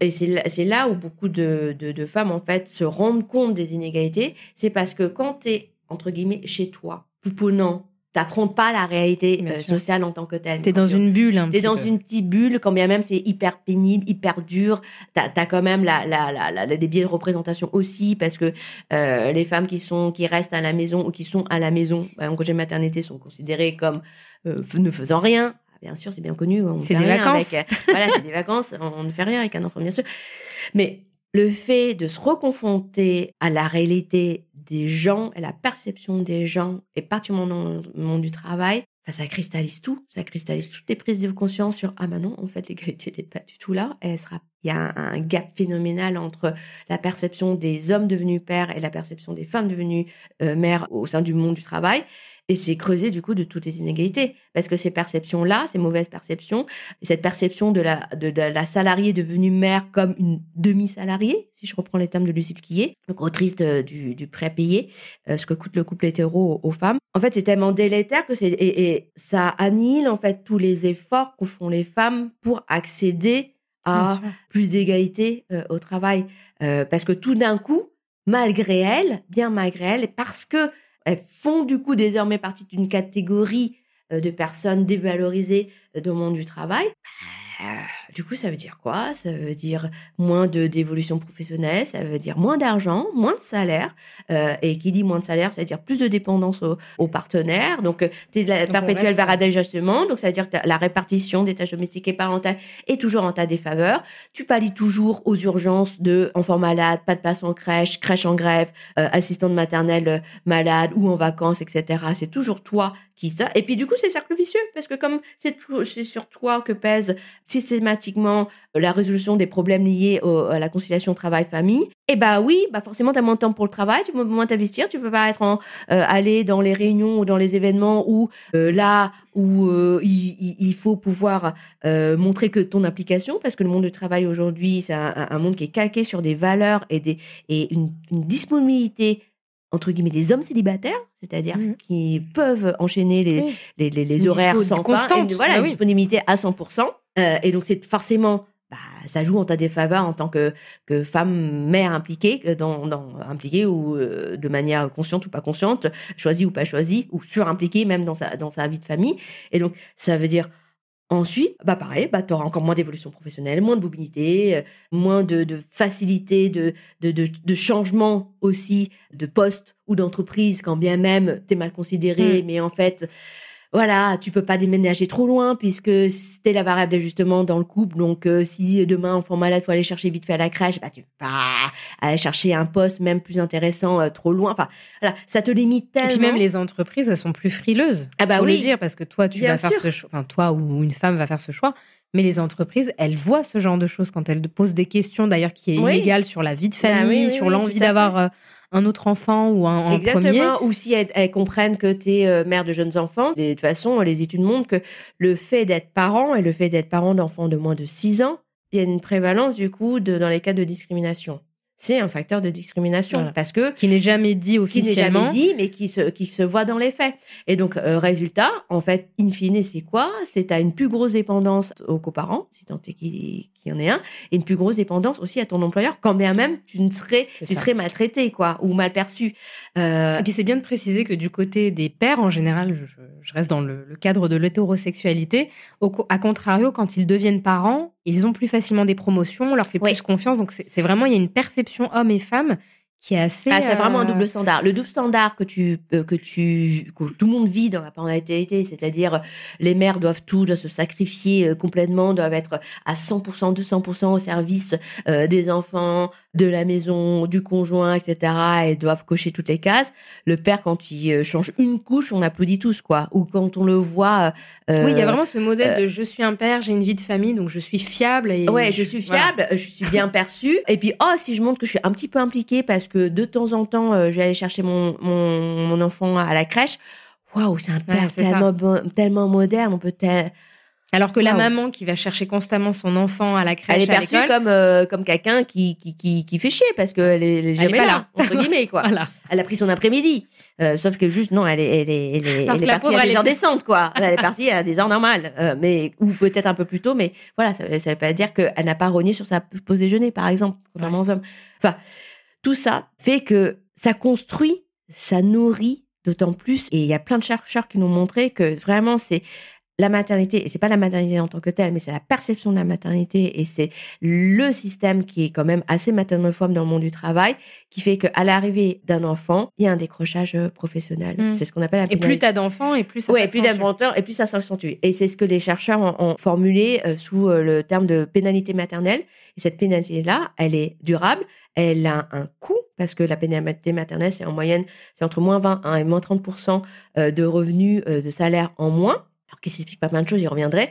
et c'est là, où beaucoup de, de, femmes, en fait, se rendent compte des inégalités. C'est parce que quand tu es, entre guillemets, chez toi, pouponnant t'affrontes pas la réalité euh, sociale en tant que telle. T'es dans une bulle. T'es dans une petite bulle, quand bien même c'est hyper pénible, hyper dur. T'as as quand même la, la, la, la, des biais de représentation aussi, parce que euh, les femmes qui sont qui restent à la maison ou qui sont à la maison en congé maternité sont considérées comme euh, ne faisant rien. Bien sûr, c'est bien connu. C'est des vacances. (laughs) Voilà, c'est des vacances. On, ne fait rien avec un enfant, bien sûr. Mais le fait de se reconfronter à la réalité des gens et la perception des gens, et particulièrement dans le monde du travail, ça cristallise tout. Ça cristallise toutes les prises de conscience sur ah ben non, en fait, l'égalité n'est pas du tout là. Et elle sera, il y a un, gap phénoménal entre la perception des hommes devenus pères et la perception des femmes devenues euh, mères au sein du monde du travail. Et c'est creuser du coup de toutes les inégalités. Parce que ces perceptions-là, ces mauvaises perceptions, cette perception de la, de, la salariée devenue mère comme une demi-salariée, si je reprends les termes de Lucille Quillet, donc autrice du, du prêt-payé, euh, ce que coûte le couple hétéro aux, femmes. En fait, c'est tellement délétère que c'est, et, ça annihile en fait tous les efforts que font les femmes pour accéder à plus d'égalité euh, au travail. Euh, parce que tout d'un coup, malgré elles, bien malgré elles, parce que elles font du coup désormais partie d'une catégorie euh, de personnes dévalorisées euh, dans le monde du travail. Euh, du coup, ça veut dire quoi? Ça veut dire moins de d'évolution professionnelle, ça veut dire moins d'argent, moins de salaire. Euh, et qui dit moins de salaire, ça veut dire plus de dépendance aux, partenaires. Donc, euh, tu es de la perpétuelle varade d'ajustement. Donc, ça veut dire que la répartition des tâches domestiques et parentales est toujours en ta défaveur. Tu pallies toujours aux urgences de enfants malades, pas de place en crèche, crèche en grève, euh, assistante maternelle malade ou en vacances, etc. C'est toujours toi qui ça. Et puis, du coup, c'est cercle vicieux parce que comme c'est sur toi que pèse systématiquement euh, la résolution des problèmes liés à la conciliation travail-famille, eh bah oui, bah forcément tu as moins de temps pour le travail, tu peux moins t'investir, tu peux pas être en, euh, aller dans les réunions ou dans les événements où euh, là où il, faut pouvoir montrer que ton implication, parce que le monde du travail aujourd'hui c'est un, monde qui est calqué sur des valeurs et des et une, disponibilité entre guillemets des hommes célibataires, c'est-à-dire mmh. qui peuvent enchaîner les, les, les, horaires sans fin, voilà, bah disponibilité à 100%. Euh, et donc, c'est forcément, bah, ça joue en ta défaveur en tant que, que femme mère impliquée, euh, dans, dans impliquée ou euh, de manière consciente ou pas consciente, choisie ou pas choisie, ou surimpliquée même dans sa, dans sa vie de famille. Et donc, ça veut dire Ensuite, bah pareil, bah tu auras encore moins d'évolution professionnelle, moins de mobilité, moins de, de facilité de, de, de, de, changement aussi de poste ou d'entreprise, quand bien même tu es mal considéré, mmh. mais en fait, voilà, tu peux pas déménager trop loin puisque c'était la variable d'ajustement dans le couple. Donc, euh, si demain enfant malade, faut aller chercher vite fait à la crèche, bah tu pas aller chercher un poste même plus intéressant euh, trop loin. Enfin, voilà, ça te limite tellement. Et puis même les entreprises, elles sont plus frileuses. Ah bah oui. le dire parce que toi, tu vas faire ce choix. Enfin, toi ou une femme va faire ce choix. Mais les entreprises, elles voient ce genre de choses quand elles posent des questions, d'ailleurs, qui est illégale sur la vie de bah famille, sur l'envie d'avoir euh, un autre enfant ou un, Exactement. Ou si elles, comprennent que tu es euh, mère de jeunes enfants. De toute façon, les études montrent que le fait d'être parent et le fait d'être parent d'enfants de moins de 6 ans, il y a une prévalence du coup de, dans les cas de discrimination c'est un facteur de discrimination parce que qui n'est jamais dit officiellement, qui n'est jamais dit, mais qui se qui se voit dans les faits. Et donc euh, résultat, en fait, in fine, c'est quoi? C'est à une plus grosse dépendance aux coparents, si tant est qu'il y en ait un, et une plus grosse dépendance aussi à ton employeur, quand bien même tu ne serais tu serais maltraité quoi ou mal perçu. Euh... Et puis c'est bien de préciser que du côté des pères en général, je, je reste dans le, le cadre de l'hétérosexualité, à contrario, quand ils deviennent parents, ils ont plus facilement des promotions, on leur fait plus confiance. Donc c'est vraiment il y a une perception homme et femme qui est assez. Ah, c'est vraiment un euh, double standard. Le double standard que tu euh, que tu que tout le monde vit dans la parentalité, c'est-à-dire les mères doivent tout, doivent se sacrifier euh, complètement, doivent être à 100%, 200% au service des enfants, de la maison, du conjoint, etc. et doivent cocher toutes les cases. Le père, quand il change une couche, on applaudit tous, quoi. Ou quand on le voit. oui, il y a vraiment ce modèle de je suis un père, j'ai une vie de famille, donc je suis fiable. Et ouais, je, suis fiable, je suis bien perçue. (laughs) Et puis, oh, si je montre que je suis un petit peu impliquée parce que de temps en temps, euh, j'allais chercher mon, mon, enfant à la crèche. Waouh, c'est un père tellement, tellement moderne. On peut alors que la maman qui va chercher constamment son enfant à la crèche, elle est perçue comme euh, comme quelqu'un qui, qui, qui fait chier parce qu'elle est, elle est jamais là, entre guillemets quoi. (laughs) Elle a pris son après-midi, euh, sauf que juste non, elle est elle est elle est, partie à des heures décentes quoi. (laughs) Elle est partie à des heures normales, mais ou peut-être un peu plus tôt, mais voilà, ça, ça veut pas dire qu'elle n'a pas rogné sur sa pause déjeuner par exemple, contrairement aux hommes. Enfin, tout ça fait que ça construit, ça nourrit d'autant plus. Et il y a plein de chercheurs qui nous ont montré que vraiment, c'est la maternité, et c'est pas la maternité en tant que telle, mais c'est la perception de la maternité et c'est le système qui est quand même assez maternophobe dans le monde du travail, qui fait qu'à l'arrivée d'un enfant, il y a un décrochage euh, professionnel. Mm. C'est ce qu'on appelle la Et plus t'as d'enfants, et plus ça Ouais, et plus et plus ça s'accentue. Et c'est ce que les chercheurs ont, ont formulé euh, sous euh, le terme de pénalité maternelle. Et cette pénalité-là, elle est durable, elle a un coût, parce que la pénalité maternelle, c'est en moyenne, c'est entre moins 20 et moins 30% euh, de revenus de salaire en moins. Alors qui s'explique pas plein de choses, j'y reviendrai,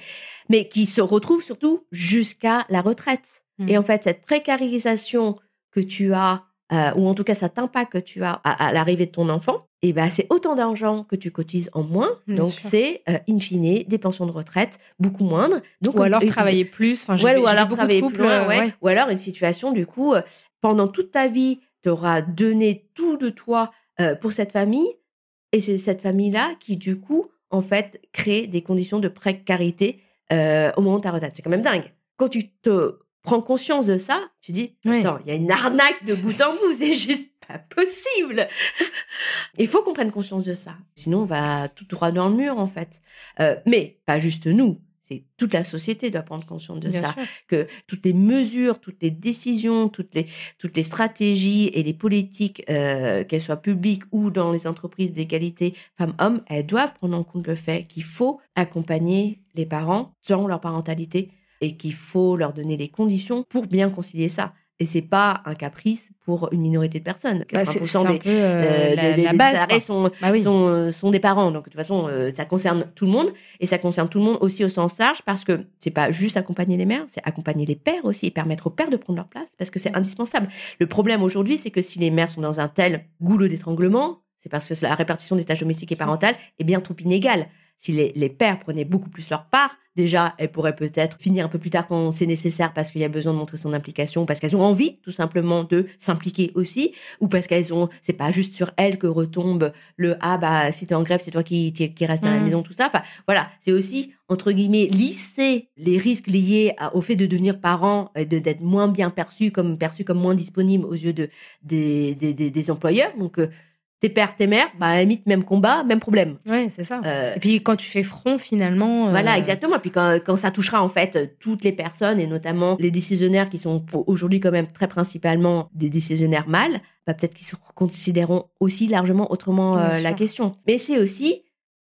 mais qui se retrouve surtout jusqu'à la retraite. Mm. Et en fait, cette précarisation que tu as, euh, ou en tout cas cet impact que tu as à, à l'arrivée de ton enfant, et ben c'est autant d'argent que tu cotises en moins. Bien donc c'est euh, in fine des pensions de retraite beaucoup moindres. Donc Ou alors et- travailler plus. Enfin, Ouais, ou alors travailler plus euh, ouais. ouais. Ou alors une situation du coup euh, pendant toute ta vie, tu auras donné tout de toi euh, pour cette famille et c'est cette famille là qui du coup en fait crée des conditions de précarité euh, au moment de ta retraite. C'est quand même dingue. Quand tu te prends conscience de ça, tu dis attends, il y a une arnaque de bout en bout, (laughs) c'est juste pas possible. Il faut qu'on prenne conscience de ça. Sinon, on va tout droit dans le mur, en fait. Euh, mais pas juste nous. C'est toute la société doit prendre conscience de Bien ça. sûr. Que toutes les mesures, toutes les décisions, toutes les, toutes les stratégies et les politiques, euh, qu'elles soient publiques ou dans les entreprises d'égalité femmes-hommes, elles doivent prendre en compte le fait qu'il faut accompagner les parents dans leur parentalité et qu'il faut leur donner les conditions pour bien concilier ça. Et c'est pas un caprice pour une minorité de personnes. Bah, c'est 80% c'est un des, peu euh, la, des- la des base. salariés sont, Bah oui. sont, euh, sont des parents. Donc, de toute façon, euh, ça concerne tout le monde. Et ça concerne tout le monde aussi au sens large parce que c'est pas juste accompagner les mères, c'est accompagner les pères aussi et permettre aux pères de prendre leur place parce que c'est indispensable. Le problème aujourd'hui, c'est que si les mères sont dans un tel goulot d'étranglement, c'est parce que la répartition des tâches domestiques et parentales est bien trop inégale. Si les, les pères prenaient beaucoup plus leur part, déjà, elles pourraient peut-être finir un peu plus tard quand c'est nécessaire parce qu'il y a besoin de montrer son implication, parce qu'elles ont envie, tout simplement, de s'impliquer aussi, ou parce qu'elles ont, c'est pas juste sur elles que retombe le ah bah si t'es en grève, c'est toi qui, qui qui reste à la Mhm. maison, tout ça. Enfin voilà, c'est aussi entre guillemets lisser les risques liés à- au fait de devenir parent et de d'être moins bien perçu comme perçu comme moins disponible aux yeux de des des, des, des employeurs. Donc euh, tes pères, tes mères, bah à la limite même combat, même problème. Ouais, c'est ça. Euh, Et puis quand tu fais front, finalement. euh, voilà, exactement. Et puis quand, quand ça touchera en fait toutes les personnes et notamment les décisionnaires qui sont aujourd'hui quand même très principalement des décisionnaires mâles, bah, peut-être qu'ils se considéreront aussi largement autrement euh, la question. Mais c'est aussi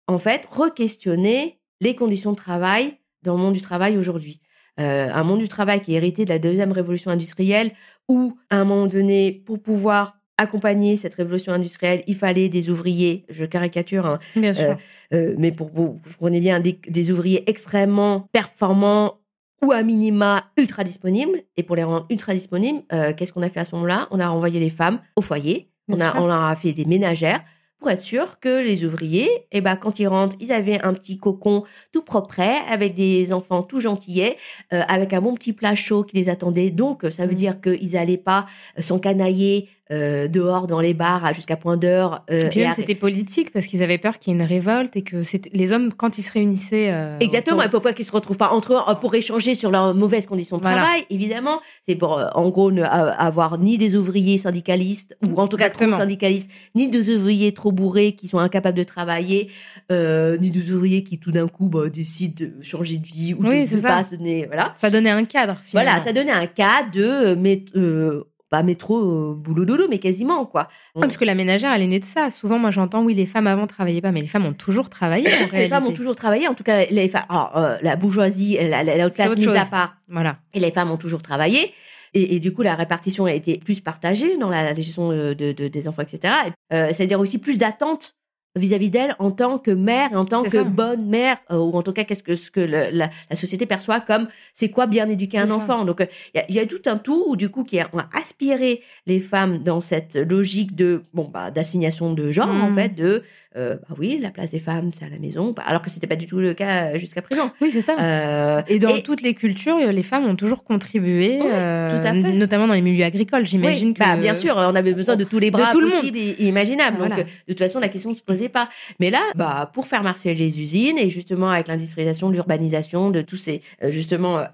en fait re-questionner les conditions de travail dans le monde du travail aujourd'hui. Un monde du travail qui est hérité de la deuxième révolution industrielle où à un moment donné, pour pouvoir accompagner cette révolution industrielle, il fallait des ouvriers, je caricature, hein, Bien sûr. euh, mais pour vous, vous prenez bien des, des ouvriers extrêmement performants ou à minima ultra disponibles. Et pour les rendre ultra disponibles, euh, qu'est-ce qu'on a fait à ce moment-là? On a renvoyé les femmes au foyer. On a, sûr. on leur a fait des ménagères pour être sûr que les ouvriers, eh ben, quand ils rentrent, ils avaient un petit cocon tout propre, avec des enfants tout gentillets, euh, avec un bon petit plat chaud qui les attendait. Donc, ça veut Mm. dire qu'ils n'allaient pas euh, s'encanailler euh, dehors dans les bars jusqu'à point d'heure. euh, Et puis et c'était politique parce qu'ils avaient peur qu'il y ait une révolte et que c'était- les hommes, quand ils se réunissaient. euh, Exactement, et autour- pourquoi qu'ils se retrouvent pas entre eux pour échanger sur leurs mauvaises conditions de Voilà. travail, évidemment. C'est pour, euh, en gros, ne avoir ni des ouvriers syndicalistes, ou en tout cas trop syndicalistes, ni des ouvriers trop bourrés qui sont incapables de travailler, ni des ouvriers qui tout d'un coup bah, décident de changer de vie ou Oui, de ne ça. pas se donner. Voilà. Ça donnait un cadre, finalement. Voilà, ça donnait un cas de euh, pas métro euh, boulot dodo, mais quasiment, quoi. Parce que la ménagère, elle est née de ça. Souvent, moi, j'entends, oui, les femmes avant travaillaient pas, mais les femmes ont toujours travaillé, en (coughs) Les femmes ont toujours travaillé, en tout cas, les femmes, alors, euh, la bourgeoisie, la, la, la haute classe mise à part, Voilà. Et les femmes ont toujours travaillé. Et, et du coup, la répartition a été plus partagée dans la gestion de, de- de- des enfants, etc. Euh, C'est-à-dire aussi plus d'attentes vis-à-vis d'elle en tant que mère en tant que ça. bonne mère, euh, ou en tout cas, qu'est-ce que, ce que le- la, la société perçoit comme c'est quoi bien éduquer un ça. enfant? Donc, euh, il y, a, il y a tout un tout, où, du coup, qui a, on a aspiré les femmes dans cette logique de, bon, bah, d'assignation de genre, en fait, de, euh, bah oui, la place des femmes, c'est à la maison, alors que c'était pas du tout le cas jusqu'à présent. Oui, c'est ça. Euh, Et dans et- toutes les cultures, les femmes ont toujours contribué, Oui, tout à fait. notamment dans les milieux agricoles. J'imagine Oui, que. bah, bien sûr, on avait besoin de tous les De bras tout le monde. possibles et imaginables. Voilà. Donc, de toute façon, la question se posait pas. Mais là, bah, pour faire marcher les usines et justement avec l'industrialisation, l'urbanisation, de tous ces euh, justement euh,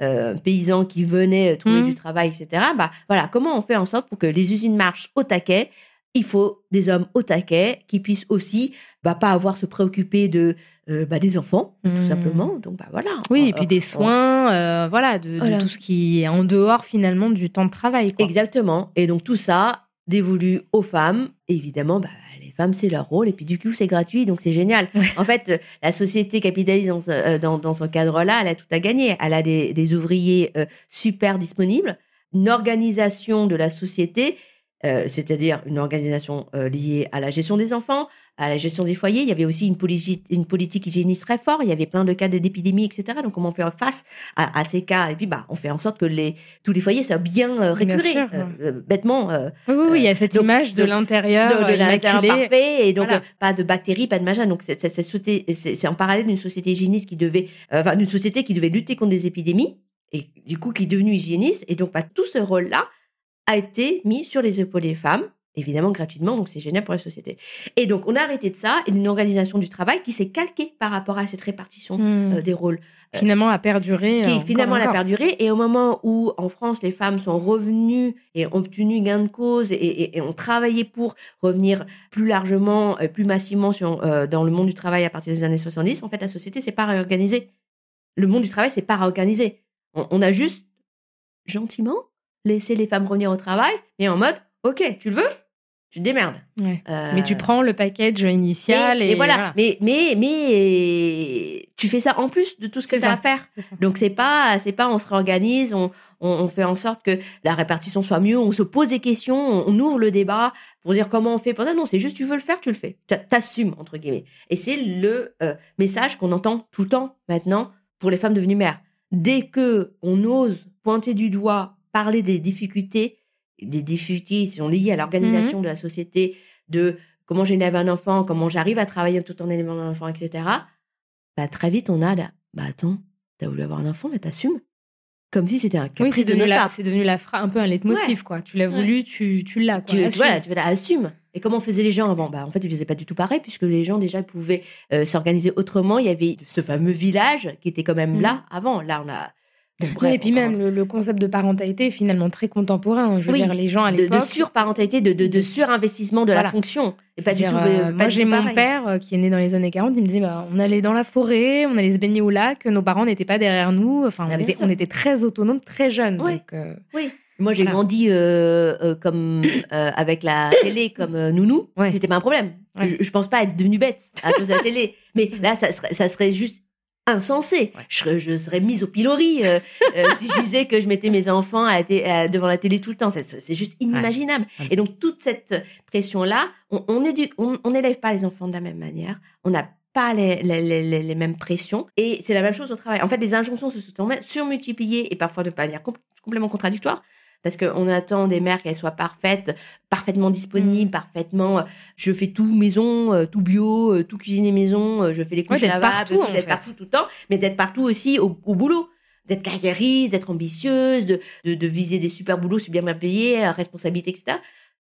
ex-paysans qui venaient euh, trouver Mhm. du travail, etc. Bah, voilà, comment on fait en sorte pour que les usines marchent au taquet? Il faut des hommes au taquet qui puissent aussi bah, pas avoir à se préoccuper de euh, bah, des enfants tout Mmh. simplement donc bah voilà Oui, Euh, et puis des soins, euh, voilà, de, tout ce qui est en dehors finalement du temps de travail. Quoi. exactement et donc tout ça dévolu aux femmes évidemment bah, femmes c'est leur rôle et puis du coup c'est gratuit donc c'est génial. Ouais. en fait euh, la société capitaliste dans ce, euh, dans, dans ce cadre là elle a tout à gagner. Elle a des, des ouvriers euh, super disponibles. Une organisation de la société euh, c'est-à-dire une organisation euh, liée à la gestion des enfants, à la gestion des foyers. Il y avait aussi une, politique une politique hygiéniste très forte. Il y avait plein de cas d'épidémie, etc. Donc, comment fait face à, à ces cas Et puis, bah, on fait en sorte que les, tous les foyers soient bien euh, Bien récurés. sûr, Euh, euh, bêtement, euh, Oui, oui, oui, il y a cette donc, image de, l'intérieur de, de l'intérieur parfait et donc Voilà. pas de bactéries, pas de machin. Donc c'est- c'est c'est sauté- c'est- c'est en parallèle d'une société hygiéniste qui devait, euh, enfin d'une société qui devait lutter contre des épidémies et du coup qui est devenue hygiéniste et donc bah, tout ce rôle-là a été mis sur les épaules des femmes. Évidemment gratuitement, donc c'est génial pour la société. Et donc on a arrêté de ça et d'une organisation du travail qui s'est calquée par rapport à cette répartition Hmm. euh, des rôles Finalement, a perduré. qui euh, encore finalement encore. perduré. Et au moment où, en France, les femmes sont revenues et ont obtenu gain de cause et, et- et ont travaillé pour revenir plus largement, euh, plus massivement sur, euh, dans le monde du travail à partir des années 70, en fait, la société s'est pas réorganisée. Le monde du travail s'est pas réorganisé. On, on a juste, gentiment, laissé les femmes revenir au travail, mais en mode, OK, tu le veux Tu te démerdes. Ouais. Euh, Mais tu prends le package initial mais, et mais voilà. Mais, mais, mais, tu fais ça en plus de tout ce que tu as à faire. Donc c'est pas c'est pas on se réorganise, on, on, on fait en sorte que la répartition soit mieux, on se pose des questions, on, ouvre le débat pour dire comment on fait pour ça. Non, c'est juste tu veux le faire, tu le fais. T'a- T'assumes entre guillemets. Et c'est le euh, message qu'on entend tout le temps maintenant pour les femmes devenues mères. Dès que on ose pointer du doigt, parler des difficultés, des difficultés qui sont liées à l'organisation de la société, de comment j'élève un enfant, comment j'arrive à travailler tout en élevant un enfant, etc. Bah très vite on a là, bah attends, t'as voulu avoir un enfant, mais t'assumes. Comme si c'était un Oui, caprice c'est de devenu, la, part. c'est devenu la fra- un peu un leitmotiv, quoi. Tu l'as Ouais. voulu, tu, tu l'as, quoi. Tu, tu- voilà, tu assume. Et comment faisaient les gens avant? Bah, En fait, ils faisaient pas du tout pareil, puisque les gens déjà pouvaient euh, s'organiser autrement. Il y avait ce fameux village qui était quand même Mhm. là avant. Là, on a. Bref, et puis même le, le concept de parentalité est finalement très contemporain. Je veux Oui, dire, les gens à de, de l'époque. surparentalité, de, de, de de- surinvestissement de la fonction. Et pas du tout. euh, euh, pas moi, j'ai mon père euh, qui est né dans les années 40. Il me disait bah, on allait dans la forêt, on allait se baigner au lac, nos parents n'étaient pas derrière nous. Enfin, Ah, on, était, sûr. on était très autonomes, très jeunes. Ouais. Donc, euh, Oui. Moi, j'ai Voilà. grandi euh, euh, comme euh, avec la télé comme nounou. Ouais. C'était pas un problème. Ouais. Je, je pense pas être devenue bête à cause de la télé. Mais là, ça serait, ça serait juste insensé. Je, serais, je serais mise au pilori euh, euh, (laughs) si je disais que je mettais mes enfants à la devant la télé tout le temps. C'est, juste inimaginable. Ouais. Et donc toute cette pression-là, on, on éduque- on, on n'élève pas les enfants de la même manière. On n'a pas les, les, les, les mêmes pressions. Et c'est la même chose au travail. En fait, les injonctions se sont surmultipliées et parfois de manière com- complètement contradictoire. Parce qu'on attend des mères qu'elles soient parfaites, parfaitement disponibles, Mm. parfaitement. euh, Je fais tout maison, euh, tout bio, euh, tout cuisiné maison. Je fais les couches d'être lavables, partout, tout, d'être partout tout le temps, mais d'être partout aussi au, au boulot, d'être carriériste, d'être ambitieuse, de, de, de viser des super boulots, super bien payés, à responsabilité, etc.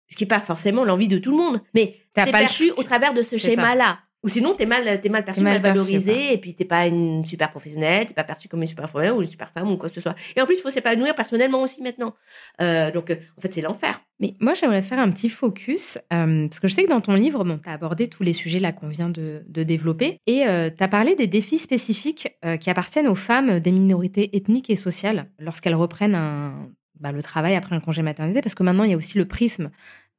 Ce qui n'est pas forcément l'envie de tout le monde, mais c'est le perçu choix. au travers de ce C'est schéma-là. Ou sinon, t'es mal, t'es mal perçu, T'es mal mal, perçu, valorisé, et puis t'es pas une super professionnelle, t'es pas perçu comme une super professionnelle ou une super femme ou quoi que ce soit. Et en plus, il faut s'épanouir personnellement aussi maintenant. Euh, donc, euh, en fait, c'est l'enfer. Mais moi, j'aimerais faire un petit focus, euh, parce que je sais que dans ton livre, bon, tu as abordé tous les sujets là qu'on vient de, de développer, et tu as parlé des défis spécifiques euh, qui appartiennent aux femmes des minorités ethniques et sociales lorsqu'elles reprennent un, bah, le travail après un congé maternité, parce que maintenant, il y a aussi le prisme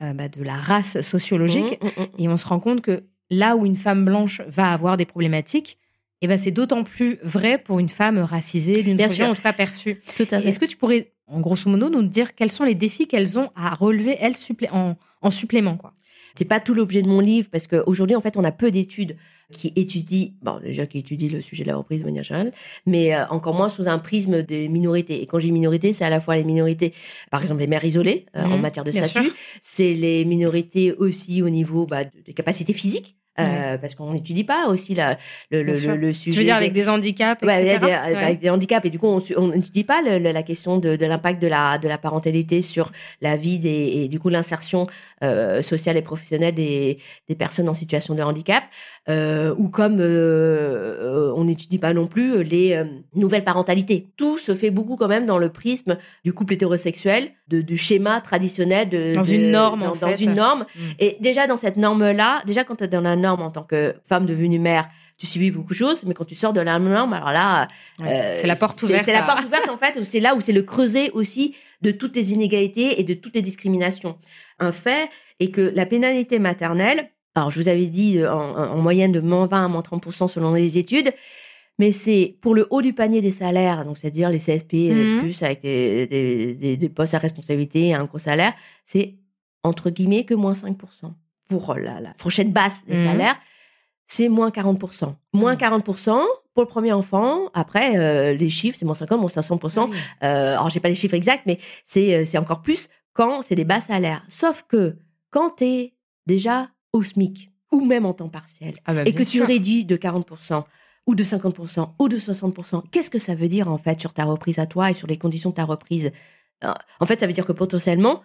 euh, bah, de la race sociologique, Mmh, mmh, mmh. et on se rend compte que là où une femme blanche va avoir des problématiques, et ben c'est d'autant plus vrai pour une femme racisée, d'une religion en tout cas perçue. Est-ce que tu pourrais, en grosso modo, nous dire quels sont les défis qu'elles ont à relever, elles, supplé- en, en supplément quoi? C'est pas tout l'objet de mon livre parce qu'aujourd'hui, en fait, on a peu d'études qui étudient, bon, déjà qui étudient le sujet de la reprise de manière générale, mais euh, encore moins sous un prisme des minorités. Et quand j'ai minorité, c'est à la fois les minorités, par exemple les mères isolées euh, en matière de statut, c'est les minorités aussi au niveau bah, de- des capacités physiques. Euh, parce qu'on n'étudie pas aussi la, le, le, le, sujet. Tu veux dire avec des handicaps, etc. Ouais, avec des handicaps et du coup on n'étudie pas la question de, de l'impact de la de la parentalité sur la vie des, et du coup l'insertion euh, sociale et professionnelle des, des personnes en situation de handicap, euh, ou comme euh, on n'étudie pas non plus les euh, nouvelles parentalités. Tout se fait beaucoup quand même dans le prisme du couple hétérosexuel, de, du schéma traditionnel de dans une norme dans, en dans une norme. Mm. Et déjà dans cette norme là, déjà quand tu es dans la norme en tant que femme devenue mère, tu subis beaucoup de choses, mais quand tu sors de la norme, alors là, euh, c'est la porte ouverte. C'est la porte ouverte en fait. C'est là où c'est le creuset aussi de toutes les inégalités et de toutes les discriminations. Un fait est que la pénalité maternelle, alors je vous avais dit euh, en, moyenne de moins 20 à moins 30% selon les études, mais c'est pour le haut du panier des salaires, donc c'est-à-dire les CSP mmh. plus avec des, des, des, postes à responsabilité et un gros salaire, c'est entre guillemets que moins 5 pour la, la fourchette basse des mmh. salaires c'est moins 40%. Moins 40% mmh. pour le premier enfant. Après, euh, les chiffres, c'est moins 50, moins 500%. Euh, alors, j'ai pas les chiffres exacts, mais c'est, euh, c'est encore plus quand c'est des bas salaires. Sauf que quand tu es déjà au SMIC ou même en temps partiel ah bah, et que tu réduis de 40% ou de 50% ou de 60%, qu'est-ce que ça veut dire en fait sur ta reprise à toi et sur les conditions de ta reprise? En fait, ça veut dire que potentiellement,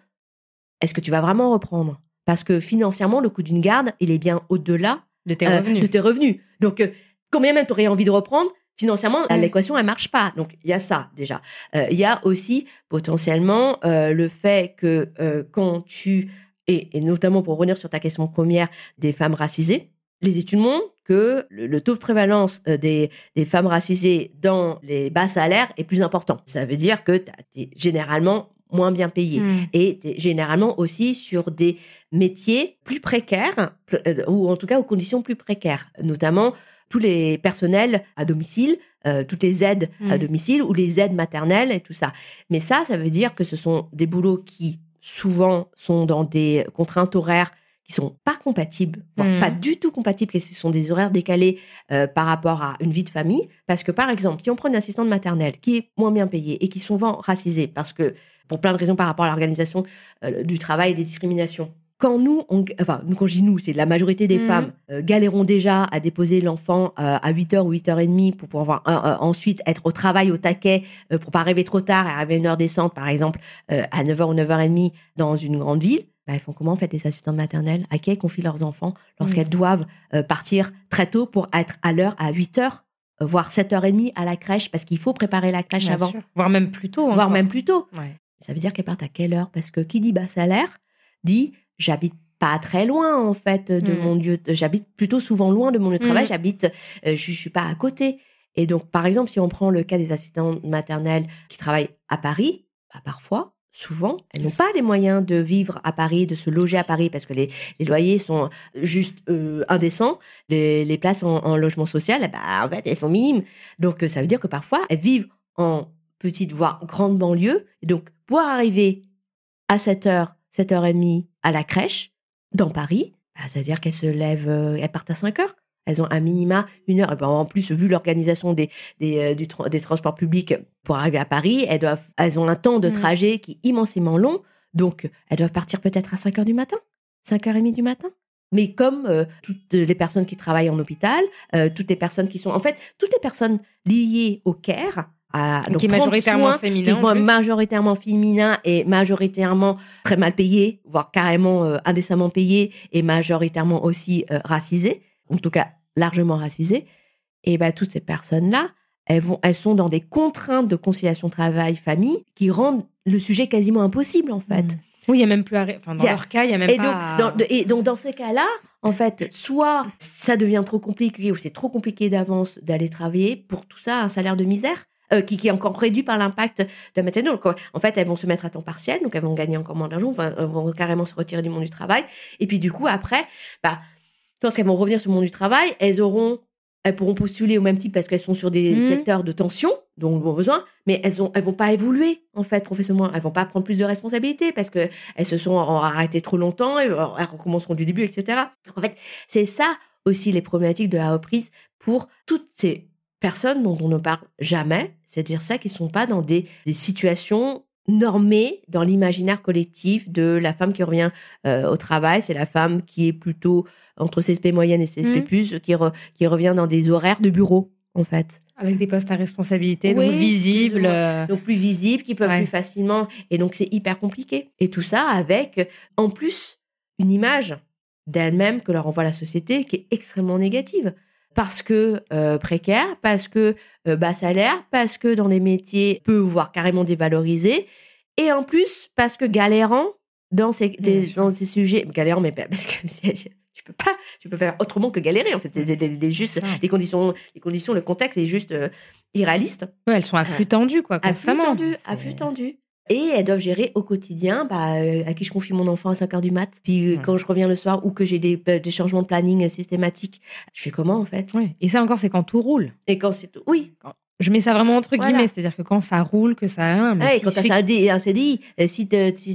est-ce que tu vas vraiment reprendre? Parce que financièrement, le coût d'une garde, il est bien au-delà de tes revenus. de tes revenus. Donc, euh, combien même tu aurais envie de reprendre Financièrement, l'équation, elle marche pas. Donc, il y a ça déjà. Euh, il y a aussi potentiellement euh, le fait que quand tu, et, notamment pour revenir sur ta question première des femmes racisées, les études montrent que le, taux de prévalence des, des, femmes racisées dans les bas salaires est plus important. Ça veut dire que tu es généralement moins bien payés hmm. et généralement aussi sur des métiers plus précaires euh, ou en tout cas aux conditions plus précaires, notamment tous les personnels à domicile, euh, toutes les aides à hmm. domicile ou les aides maternelles et tout ça. Mais ça, ça veut dire que ce sont des boulots qui souvent sont dans des contraintes horaires qui sont pas compatibles, voire hmm. pas du tout compatibles, et ce sont des horaires décalés euh, par rapport à une vie de famille. Parce que, par exemple, si on prend une assistante maternelle qui est moins bien payée et qui souvent racisée parce que pour plein de raisons par rapport à l'organisation euh, du travail et des discriminations. Quand nous, on, enfin, nous, quand je dis nous, c'est la majorité des mmh. femmes euh, galérons déjà à déposer l'enfant euh, à 8h ou 8h30 pour pouvoir ensuite être au travail au taquet pour pas arriver trop tard et arriver à une heure décente, par exemple, à 9h ou 9h30 dans une grande ville. Bah, elles font comment en fait les assistantes maternelles? À qui elles confient leurs enfants lorsqu'elles mmh. doivent partir très tôt pour être à l'heure à 8h voire 7h30 à la crèche parce qu'il faut préparer la crèche avant. Voire même plus tôt. Voire même plus tôt. Ouais. Ça veut dire qu'elle part à quelle heure? Parce que qui dit bas salaire dit j'habite pas très loin en fait de mmh. mon lieu. J'habite plutôt souvent loin de mon lieu de travail. Mmh. J'habite, euh, je, suis pas à côté. Et donc, par exemple, si on prend le cas des assistants maternelles qui travaillent à Paris, bah, parfois, souvent, elles n'ont pas les moyens de vivre à Paris, de se loger à Paris, parce que les, loyers sont juste euh, indécents. Les, places en, logement social, bah, en fait, elles sont minimes. Donc, ça veut dire que parfois, elles vivent en petite, voire grande banlieue. Et donc, pour arriver à 7h, 7h30 à la crèche, dans Paris, bah, ça veut dire qu'elles se lèvent, euh, elles partent à 5 h Elles ont un minima une heure. Ben, en plus, vu l'organisation des, des, euh, des transports publics pour arriver à Paris, elles, doivent, elles ont un temps de mmh. trajet qui est immensément long. Donc, elles doivent partir peut-être à 5 h du matin, 5h30 du matin. Mais comme euh, toutes les personnes qui travaillent en hôpital, toutes les personnes qui sont, en fait, toutes les personnes liées au CARE, qui est majoritairement féminin, majoritairement féminin et majoritairement très mal payé, voire carrément euh, indécemment payé et majoritairement aussi euh, racisé, en tout cas largement racisé. Et ben toutes ces personnes-là, elles vont, elles sont dans des contraintes de conciliation travail-famille qui rendent le sujet quasiment impossible en fait. Mmh. Oui, il y a même plus à... enfin, dans leur cas, il y a même et pas. Donc, dans, et donc dans ces cas-là, en fait, soit ça devient trop compliqué ou c'est trop compliqué d'avance d'aller travailler pour tout ça un salaire de misère, euh, qui, qui, est encore réduit par l'impact de la maternité. en fait, elles vont se mettre à temps partiel, donc elles vont gagner encore moins d'argent, elles vont carrément se retirer du monde du travail. Et puis du coup, après, bah, lorsqu'elles vont revenir sur le monde du travail, elles auront elles pourront postuler au même type parce qu'elles sont sur des mmh. secteurs de tension, dont elles ont besoin, mais elles ont, elles vont pas évoluer, en fait, professionnellement. Elles vont pas prendre plus de responsabilités parce que elles se sont arrêtées trop longtemps et euh, elles recommenceront du début, etc. Donc, en fait, c'est ça aussi les problématiques de la reprise pour toutes ces personnes dont on ne parle jamais, c'est-à-dire ça qui sont pas dans des, situations normé dans l'imaginaire collectif de la femme qui revient euh, au travail. C'est la femme qui est plutôt entre CSP moyenne et CSP+, Mhm. plus, qui, re- qui revient dans des horaires de bureau, en fait. Avec des postes à responsabilité, Oui, donc visibles. euh, Donc plus visibles, qui peuvent Ouais. plus facilement. Et donc c'est hyper compliqué. Et tout ça avec, en plus, une image d'elle-même que leur envoie la société qui est extrêmement négative. Parce que euh, précaire, parce que euh, bas salaire, parce que dans des métiers peu, voire carrément dévalorisés. Et en plus, parce que galérant dans ces, des- dans ces sujets. Galérant, mais parce que (laughs) tu peux pas, tu peux faire autrement que galérer en fait. C'est- juste, les conditions, les conditions, le contexte est juste euh, irréaliste. ouais, elles sont à flux tendu, quoi, À flux constamment. tendu, à flux tendu. Et elles doivent gérer au quotidien bah, euh, à qui je confie mon enfant à 5 heures du mat. Puis euh, quand je reviens le soir ou que j'ai des, euh, des changements de planning systématiques, je fais comment en fait? Ouais. Et ça encore, c'est quand tout roule. Et quand c'est. Oui, Je mets ça vraiment entre Voilà. guillemets, c'est-à-dire que quand ça roule, que ça. hein, mais Ouais, s'il quand tu as un, CDI, si,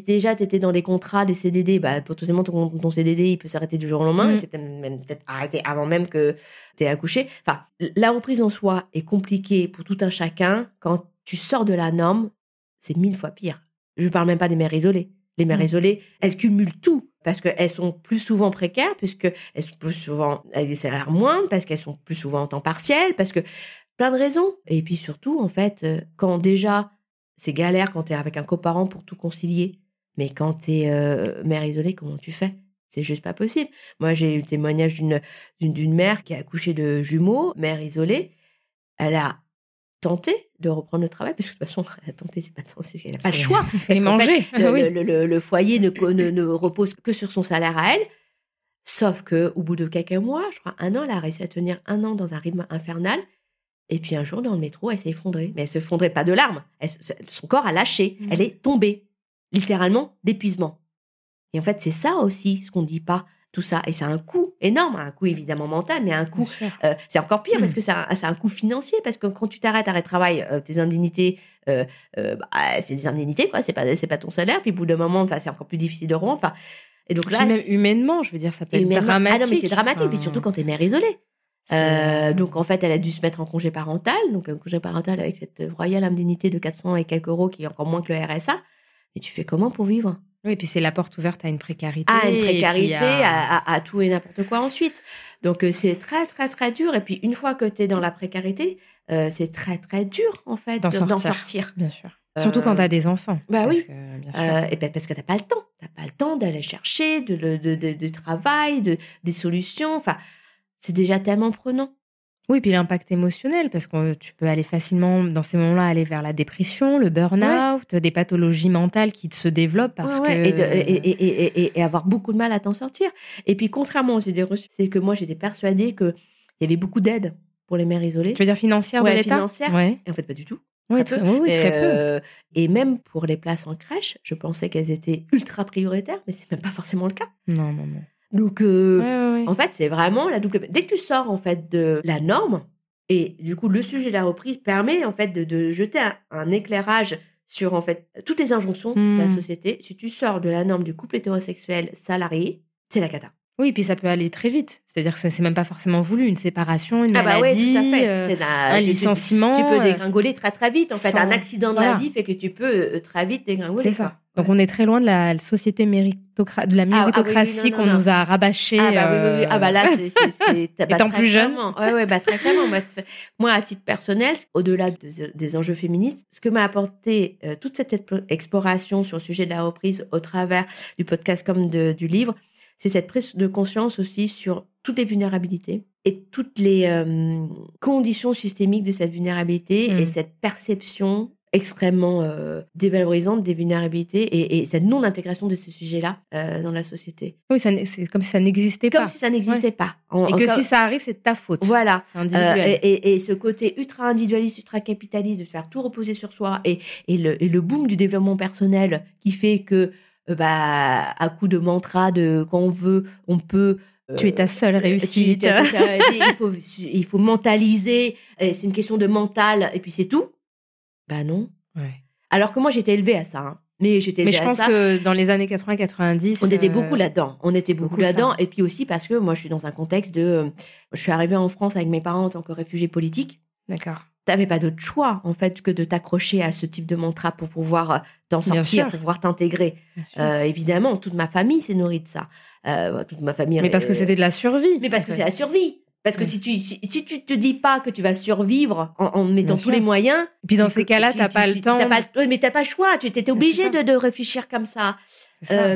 déjà tu étais dans des contrats, des CDD, bah, potentiellement ton, ton CDD il peut s'arrêter du jour au lendemain, Mm. c'est peut-être même peut-être arrêté avant même que tu aies accouché. Enfin, la reprise en soi est compliquée pour tout un chacun. Quand tu sors de la norme, c'est mille fois pire. Je parle même pas des mères isolées. Les mères Mm. isolées, elles cumulent tout parce qu'elles sont plus souvent précaires, puisque elles sont plus souvent avec des salaires moindres, parce qu'elles sont plus souvent en temps partiel, parce que plein de raisons. Et puis surtout, en fait, euh, quand déjà c'est galère quand tu es avec un coparent pour tout concilier, mais quand tu es mère isolée, comment tu fais? C'est juste pas possible. Moi, j'ai eu le témoignage d'une mère qui a accouché de jumeaux, mère isolée. Elle a tenté de reprendre le travail, parce que de toute façon, elle a tenté, c'est pas, c'est- elle n'a pas le choix. (laughs) Parce qu'en fait, manger. le, Ah oui. le- le- le foyer ne, ne, ne repose que sur son salaire à elle. Sauf que au bout de quelques mois, je crois un an, elle a réussi à tenir un an dans un rythme infernal. Et puis un jour, dans le métro, elle s'est effondrée. Mais elle s'est effondrée pas de larmes. Elle son corps a lâché. Mhm. Elle est tombée. Littéralement d'épuisement. Et en fait, c'est ça aussi, ce qu'on dit pas. Tout ça. Et c'est un coût énorme. Un coût évidemment mental, mais un coût euh, c'est encore pire Mm. parce que c'est un, coût financier parce que quand tu t'arrêtes arrêt de travail, euh, tes indemnités, euh, bah, c'est des indemnités quoi, c'est pas c'est pas ton salaire. Puis au bout d'un moment, enfin c'est encore plus difficile de rendre. Enfin et donc là, même humainement, je veux dire, ça peut être dramatique. Ah non mais c'est dramatique. Puis surtout quand t'es mère isolée. Euh, donc en fait, elle a dû se mettre en congé parental, donc un congé parental avec cette royale indemnité de 400 et quelques euros qui est encore moins que le RSA. Mais tu fais comment pour vivre? Oui, et puis c'est la porte ouverte à une précarité. à une précarité, à- à, à- à tout et n'importe quoi ensuite. Donc euh, c'est très très très dur. Et puis une fois que tu es dans la précarité, euh, c'est très très dur en fait D'en de- sortir. Bien sûr. Surtout quand Euh, t'as des enfants. bah parce oui. que, bien sûr. Euh, et ben, parce que t'as pas le temps. T'as pas le temps d'aller chercher de, de- de travail, de, des solutions. Enfin, c'est déjà tellement prenant. Oui, puis l'impact émotionnel, parce que tu peux aller facilement, dans ces moments-là, aller vers la dépression, le burn-out, des pathologies mentales qui se développent parce Ouais, ouais. que... Et, de- et, et, et, et- et avoir beaucoup de mal à t'en sortir. Et puis contrairement aux idées reçues, c'est que moi j'étais persuadée qu'il y avait beaucoup d'aide pour les mères isolées. Tu veux dire financière de l'État financière. Et en fait, pas du tout. Oui, Très oui, très peu. euh, et même pour les places en crèche, je pensais qu'elles étaient ultra prioritaires, mais c'est même pas forcément le cas. Non, non, non. Donc, euh, Ouais, ouais, ouais. en fait, c'est vraiment la double. Dès que tu sors en fait de la norme, et du coup, le sujet de la reprise permet en fait de, de jeter un, un éclairage sur en fait toutes les injonctions de la Hmm. société. Si tu sors de la norme du couple hétérosexuel salarié, c'est la cata. Oui, puis ça peut aller très vite. C'est-à-dire que ça- c'est même pas forcément voulu. Une séparation, une Ah bah ouais, maladie, tout à fait. euh, la- un tu- licenciement. Tu peux euh, dégringoler très très vite. En fait, un accident de voilà. la vie fait que tu peux euh, très vite dégringoler. C'est ça. quoi. Donc on est très loin de la société méritocra- de la ah oui, oui, méritocratie qu'on nous a rabâché. Ah bah oui, oui, oui. Ah bah là, c'est... c'est- c'est- (laughs) t'as- bah, Étant plus jeune. clairement. Ouais, ouais, bah très clairement. Moi, à titre personnel, au-delà de- des enjeux féministes, ce que m'a apporté euh, toute cette exploration sur le sujet de la reprise au travers du podcast comme de- du livre, c'est cette prise de conscience aussi sur toutes les vulnérabilités et toutes les euh, conditions systémiques de cette vulnérabilité et cette perception extrêmement euh, dévalorisante des vulnérabilités et, et cette non-intégration de ces sujets-là euh, dans la société. Oui, c'est comme si ça n'existait Comme pas. si ça n'existait pas. En- Et que encore- si ça arrive, c'est de ta faute. Voilà. C'est Euh, individuel. et, et- et ce côté ultra individualiste, ultra capitaliste, de faire tout reposer sur soi, et, le, boom du développement personnel qui fait que, bah, à coup de mantra, de quand on veut, on peut. euh, tu es ta seule tu- réussite. tu- tu- tu- il, faut, il faut mentaliser, c'est une question de mental, et puis c'est tout. Bah non. Ouais. Alors que moi, j'étais élevée à ça. hein. Mais j'étais Mais je pense ça. que dans les années 80-90. On était euh, beaucoup là-dedans. On était beaucoup beaucoup là-dedans. Et puis aussi parce que moi, je suis dans un contexte de. euh, Je suis arrivée en France avec mes parents en tant que réfugiée politique. D'accord. T'avais pas d'autre choix en fait que de t'accrocher à ce type de mantra pour pouvoir euh, t'en sortir, pour pouvoir t'intégrer. Euh, évidemment, toute ma famille s'est nourrie de ça. Euh, toute ma famille. mais parce que c'était de la survie. Mais parce que c'est la survie. Parce que si tu si, si tu te dis pas que tu vas survivre en, en mettant Bien tous sûr. les moyens, Et puis dans ces cas-là, tu- t'as pas tu- le temps. t'as pas mais t'as pas le choix. Tu étais obligé de, de réfléchir comme ça.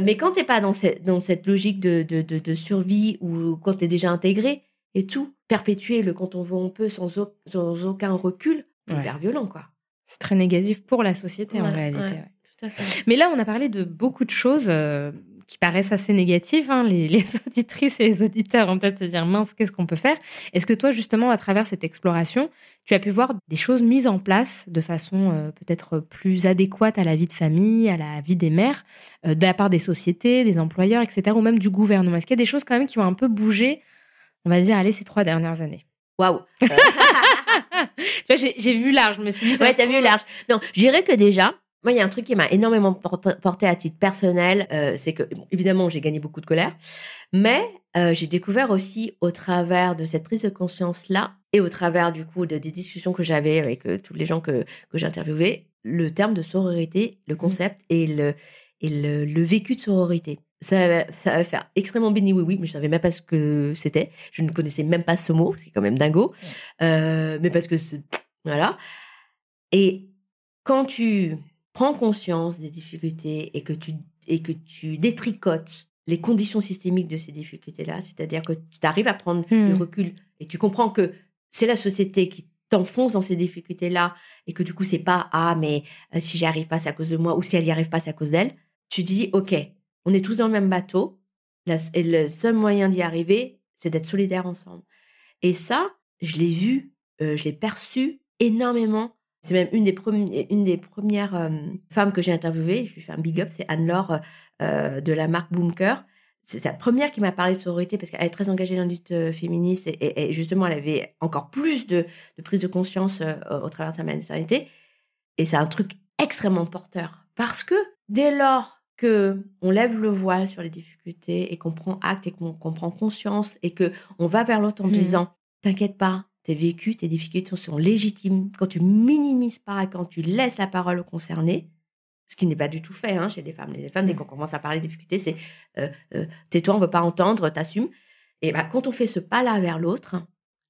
Mais quand t'es pas dans cette, dans cette logique de, de, de, de survie ou quand t'es déjà intégré et tout, perpétuer le quand on veut on peut sans, au- sans aucun recul, c'est Ouais. hyper violent, quoi. C'est très négatif pour la société en réalité. ouais. ouais. Tout à fait. Mais là, on a parlé de beaucoup de choses euh, qui paraissent assez négatives. hein. Les, les (laughs) auditrices et les auditeurs vont peut-être se dire mince, qu'est-ce qu'on peut faire? Est-ce que toi, justement, à travers cette exploration, tu as pu voir des choses mises en place de façon euh, peut-être plus adéquate à la vie de famille, à la vie des mères, euh, de la part des sociétés, des employeurs, etc., ou même du gouvernement? Est-ce qu'il y a des choses quand même qui ont un peu bougé, on va dire, allez, ces trois dernières années Waouh. (laughs) J'ai vu large, je me suis dit, ça Ouais, t'as vu large. Non, je dirais que déjà, moi, il y a un truc qui m'a énormément por- porté à titre personnel, euh, c'est que, évidemment, j'ai gagné beaucoup de colère, mais euh, j'ai découvert aussi au travers de cette prise de conscience-là et au travers, du coup, de, des discussions que j'avais avec euh, tous les gens que, que j'interviewais, le terme de sororité, le concept et le, et le, le vécu de sororité. Ça, va- ça va faire extrêmement béni oui oui, mais je savais même pas ce que c'était. Je ne connaissais même pas ce mot, c'est quand même dingo. Euh, mais parce que voilà. Et quand tu prends conscience des difficultés et que tu, et que tu détricotes les conditions systémiques de ces difficultés-là, c'est-à-dire que tu arrives à prendre Hmm. le recul et tu comprends que c'est la société qui t'enfonce dans ces difficultés-là et que du coup c'est pas ah mais euh, si j'y arrive pas c'est à cause de moi ou si elle y arrive pas c'est à cause d'elle tu dis ok on est tous dans le même bateau et le seul moyen d'y arriver c'est d'être solidaires ensemble et ça je l'ai vu euh, je l'ai perçu énormément c'est même une des, premières euh, femmes que j'ai interviewées. Je lui fais un big up, c'est Anne-Laure euh, de la marque Boomker. C'est la première qui m'a parlé de sororité parce qu'elle est très engagée dans lutte féministe et, justement, elle avait encore plus de, prise de conscience au travers de sa maternité. Et c'est un truc extrêmement porteur parce que dès lors que on lève le voile sur les difficultés et qu'on prend acte et qu'on prend conscience et que on va vers l'autre en Mhm. disant t'inquiète pas, tes vécus, tes difficultés sont légitimes. Quand tu minimises pas, quand tu laisses la parole aux concernés, ce qui n'est pas du tout fait hein, chez les femmes. Les femmes, dès qu'on commence à parler des difficultés, c'est euh, euh, tais-toi, on veut pas entendre, t'assumes. Et bah, quand on fait ce pas-là vers l'autre,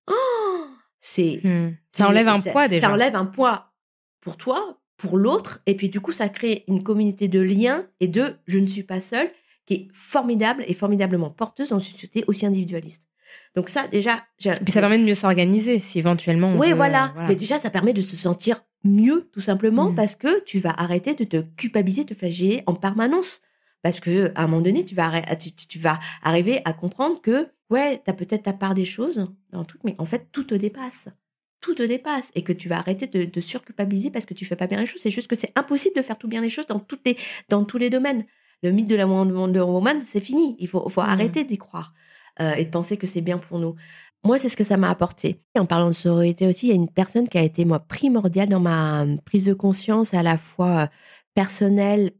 oh, c'est Hmm. Ça enlève un poids déjà. Ça enlève un poids pour toi, pour l'autre, et puis du coup, ça crée une communauté de liens et de je ne suis pas seule, qui est formidable et formidablement porteuse dans une société aussi individualiste. Donc ça, déjà, j'ai- puis ça permet de mieux s'organiser si éventuellement. on oui, veut, voilà. voilà. Mais déjà, ça permet de se sentir mieux, tout simplement, Mhm. parce que tu vas arrêter de te culpabiliser, de te flageller en permanence. Parce que à un moment donné, tu vas, tu- tu vas arriver à comprendre que, ouais, tu as peut-être ta part des choses dans le truc, mais en fait, tout te dépasse. Tout te dépasse. Et que tu vas arrêter de, de surculpabiliser parce que tu fais pas bien les choses. C'est juste que c'est impossible de faire tout bien les choses dans, toutes les, dans tous les domaines. Le mythe de la Wonder Woman, c'est fini. Il faut, faut Mhm. arrêter d'y croire euh, et de penser que c'est bien pour nous. Moi, c'est ce que ça m'a apporté. En parlant de sororité aussi, il y a une personne qui a été, moi, primordiale dans ma euh, prise de conscience à la fois euh, personnelle,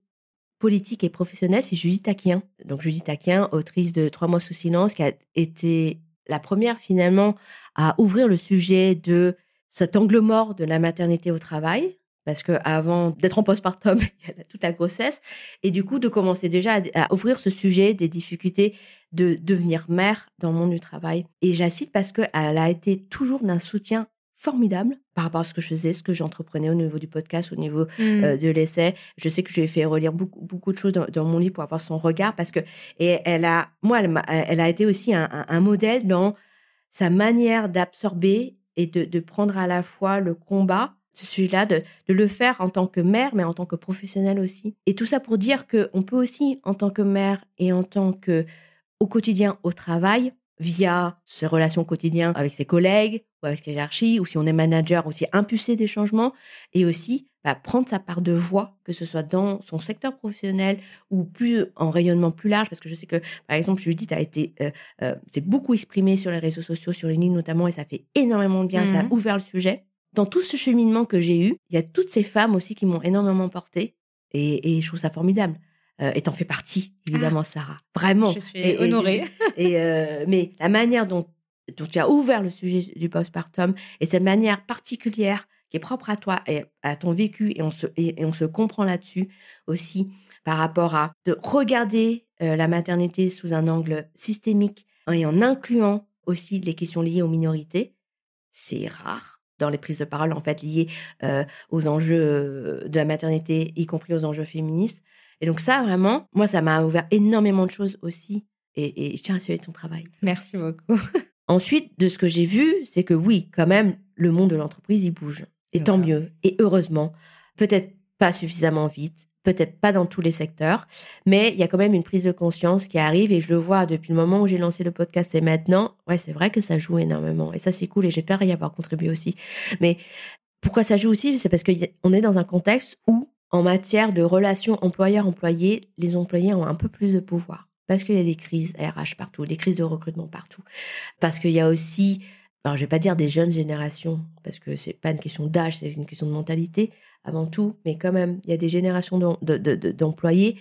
politique et professionnelle, c'est Judith Aquien. Donc, Judith Aquien, autrice de Trois mois sous silence, qui a été la première, finalement, à ouvrir le sujet de cet angle mort de la maternité au travail. Parce que avant d'être en postpartum, (laughs) il y a toute la grossesse. Et du coup, de commencer déjà à, ouvrir ce sujet des difficultés de devenir mère dans le monde du travail. Et j'incite parce qu'elle a été toujours d'un soutien formidable par rapport à ce que je faisais, ce que j'entreprenais au niveau du podcast, au niveau Hmm. euh, de l'essai. Je sais que je lui ai fait relire beaucoup, beaucoup de choses dans, dans mon livre pour avoir son regard parce que et elle a, moi, elle, a été aussi un, un- un modèle dans sa manière d'absorber et de, de prendre à la fois le combat, ce sujet-là, de, de le faire en tant que mère, mais en tant que professionnelle aussi. Et tout ça pour dire que on peut aussi, en tant que mère et en tant que au quotidien au travail, via ses relations quotidiennes avec ses collègues ou avec ses hiérarchies, ou si on est manager, aussi impulser des changements et aussi bah, prendre sa part de voix, que ce soit dans son secteur professionnel ou plus en rayonnement plus large, parce que je sais que, par exemple, Judith a été, euh, euh, s'est beaucoup exprimée sur les réseaux sociaux, sur les lignes notamment, et ça fait énormément de bien, ça a Mhm. ouvert le sujet. Dans tout ce cheminement que j'ai eu, il y a toutes ces femmes aussi qui m'ont énormément portée, et, et je trouve ça formidable. Euh, et t'en fais partie, évidemment, Sarah. Vraiment. Je suis Et- honorée. Et euh, mais la manière dont, dont tu as ouvert le sujet du postpartum et cette manière particulière qui est propre à toi et à ton vécu et on se, et, on se comprend là-dessus aussi par rapport à de regarder euh, la maternité sous un angle systémique et en incluant aussi les questions liées aux minorités. C'est rare dans les prises de parole en fait liées euh, aux enjeux de la maternité, y compris aux enjeux féministes. Et donc ça, vraiment, moi, ça m'a ouvert énormément de choses aussi. Et, je tiens à saluer ton travail. Merci beaucoup. (laughs) Ensuite, de ce que j'ai vu, c'est que oui, quand même, le monde de l'entreprise, il bouge. Et tant mieux. Et heureusement. Peut-être pas suffisamment vite, peut-être pas dans tous les secteurs, mais il y a quand même une prise de conscience qui arrive et je le vois depuis le moment où j'ai lancé le podcast et maintenant, ouais, c'est vrai que ça joue énormément et ça c'est cool et j'espère y avoir contribué aussi. Mais pourquoi ça joue aussi C'est parce qu'on est dans un contexte où, en matière de relations employeur-employé, les employés ont un peu plus de pouvoir. Parce qu'il y a des crises RH partout, des crises de recrutement partout, parce qu'il y a aussi alors je vais pas dire des jeunes générations parce que c'est pas une question d'âge, c'est une question de mentalité avant tout, mais quand même il y a des générations d'employés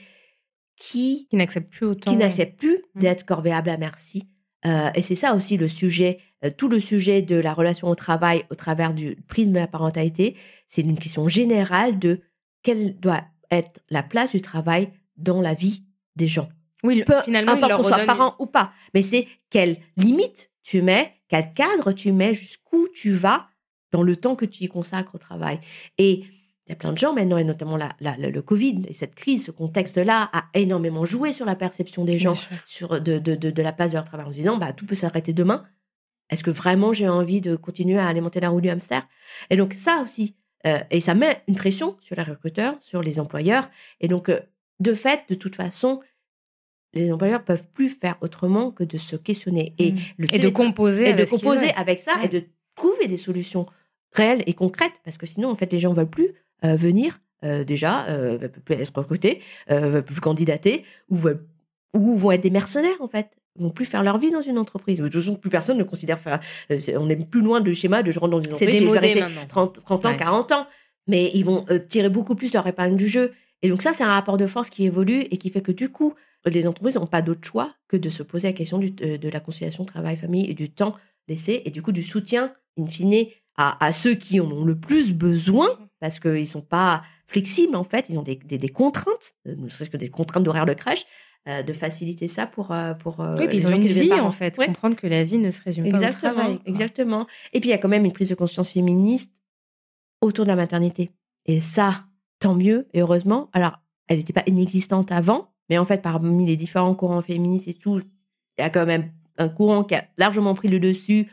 qui qui n'acceptent plus autant qui n'acceptent plus mmh. d'être corvéables à merci. Euh, et c'est ça aussi le sujet, euh, tout le sujet de la relation au travail au travers du prisme de la parentalité, c'est une question générale de quelle doit être la place du travail dans la vie des gens. Oui, Peu finalement, importe qu'on soit parent ou pas, mais c'est quelle limite tu mets quel cadre tu mets, jusqu'où tu vas dans le temps que tu y consacres au travail. Et il y a plein de gens maintenant, et notamment la, le Covid et cette crise, ce contexte-là a énormément joué sur la perception des gens sur de, de, de, la place de leur travail en se disant bah, tout peut s'arrêter demain. Est-ce que vraiment j'ai envie de continuer à alimenter la roue du hamster? Et donc ça aussi, euh, et ça met une pression sur les recruteurs, sur les employeurs. Et donc, euh, de fait, de toute façon, les employeurs peuvent plus faire autrement que de se questionner. Et, mmh. et de composer, et de composer avec ça et de trouver des solutions réelles et concrètes. Parce que sinon en fait les gens veulent plus euh, venir euh, déjà euh, veulent plus être recrutés veulent plus candidater ou veulent ou vont être des mercenaires en fait vont plus faire leur vie dans une entreprise. De toute façon, plus personne ne considère faire. on est plus loin du schéma de je rentre dans une entreprise, j'ai arrêté 30, 30 ans, 40 ans. Mais ils vont tirer beaucoup plus leur épingle du jeu. Et donc ça, c'est un rapport de force qui évolue et qui fait que du coup, les entreprises n'ont pas d'autre choix que de se poser la question de, la conciliation travail-famille et du temps laissé et du coup du soutien, in fine, à, ceux qui en ont le plus besoin parce qu'ils ne sont pas flexibles en fait, ils ont des, contraintes, euh, ne serait-ce que des contraintes d'horaire de crèche, euh, de faciliter ça pour euh, pour oui, puis ils ont une vie en fait. Comprendre que la vie ne se résume pas au travail exactement. Et puis il y a quand même une prise de conscience féministe autour de la maternité. Et ça tant mieux et heureusement. Alors elle n'était pas inexistante avant mais en fait, parmi les différents courants féministes et tout, il y a quand même un courant qui a largement pris le dessus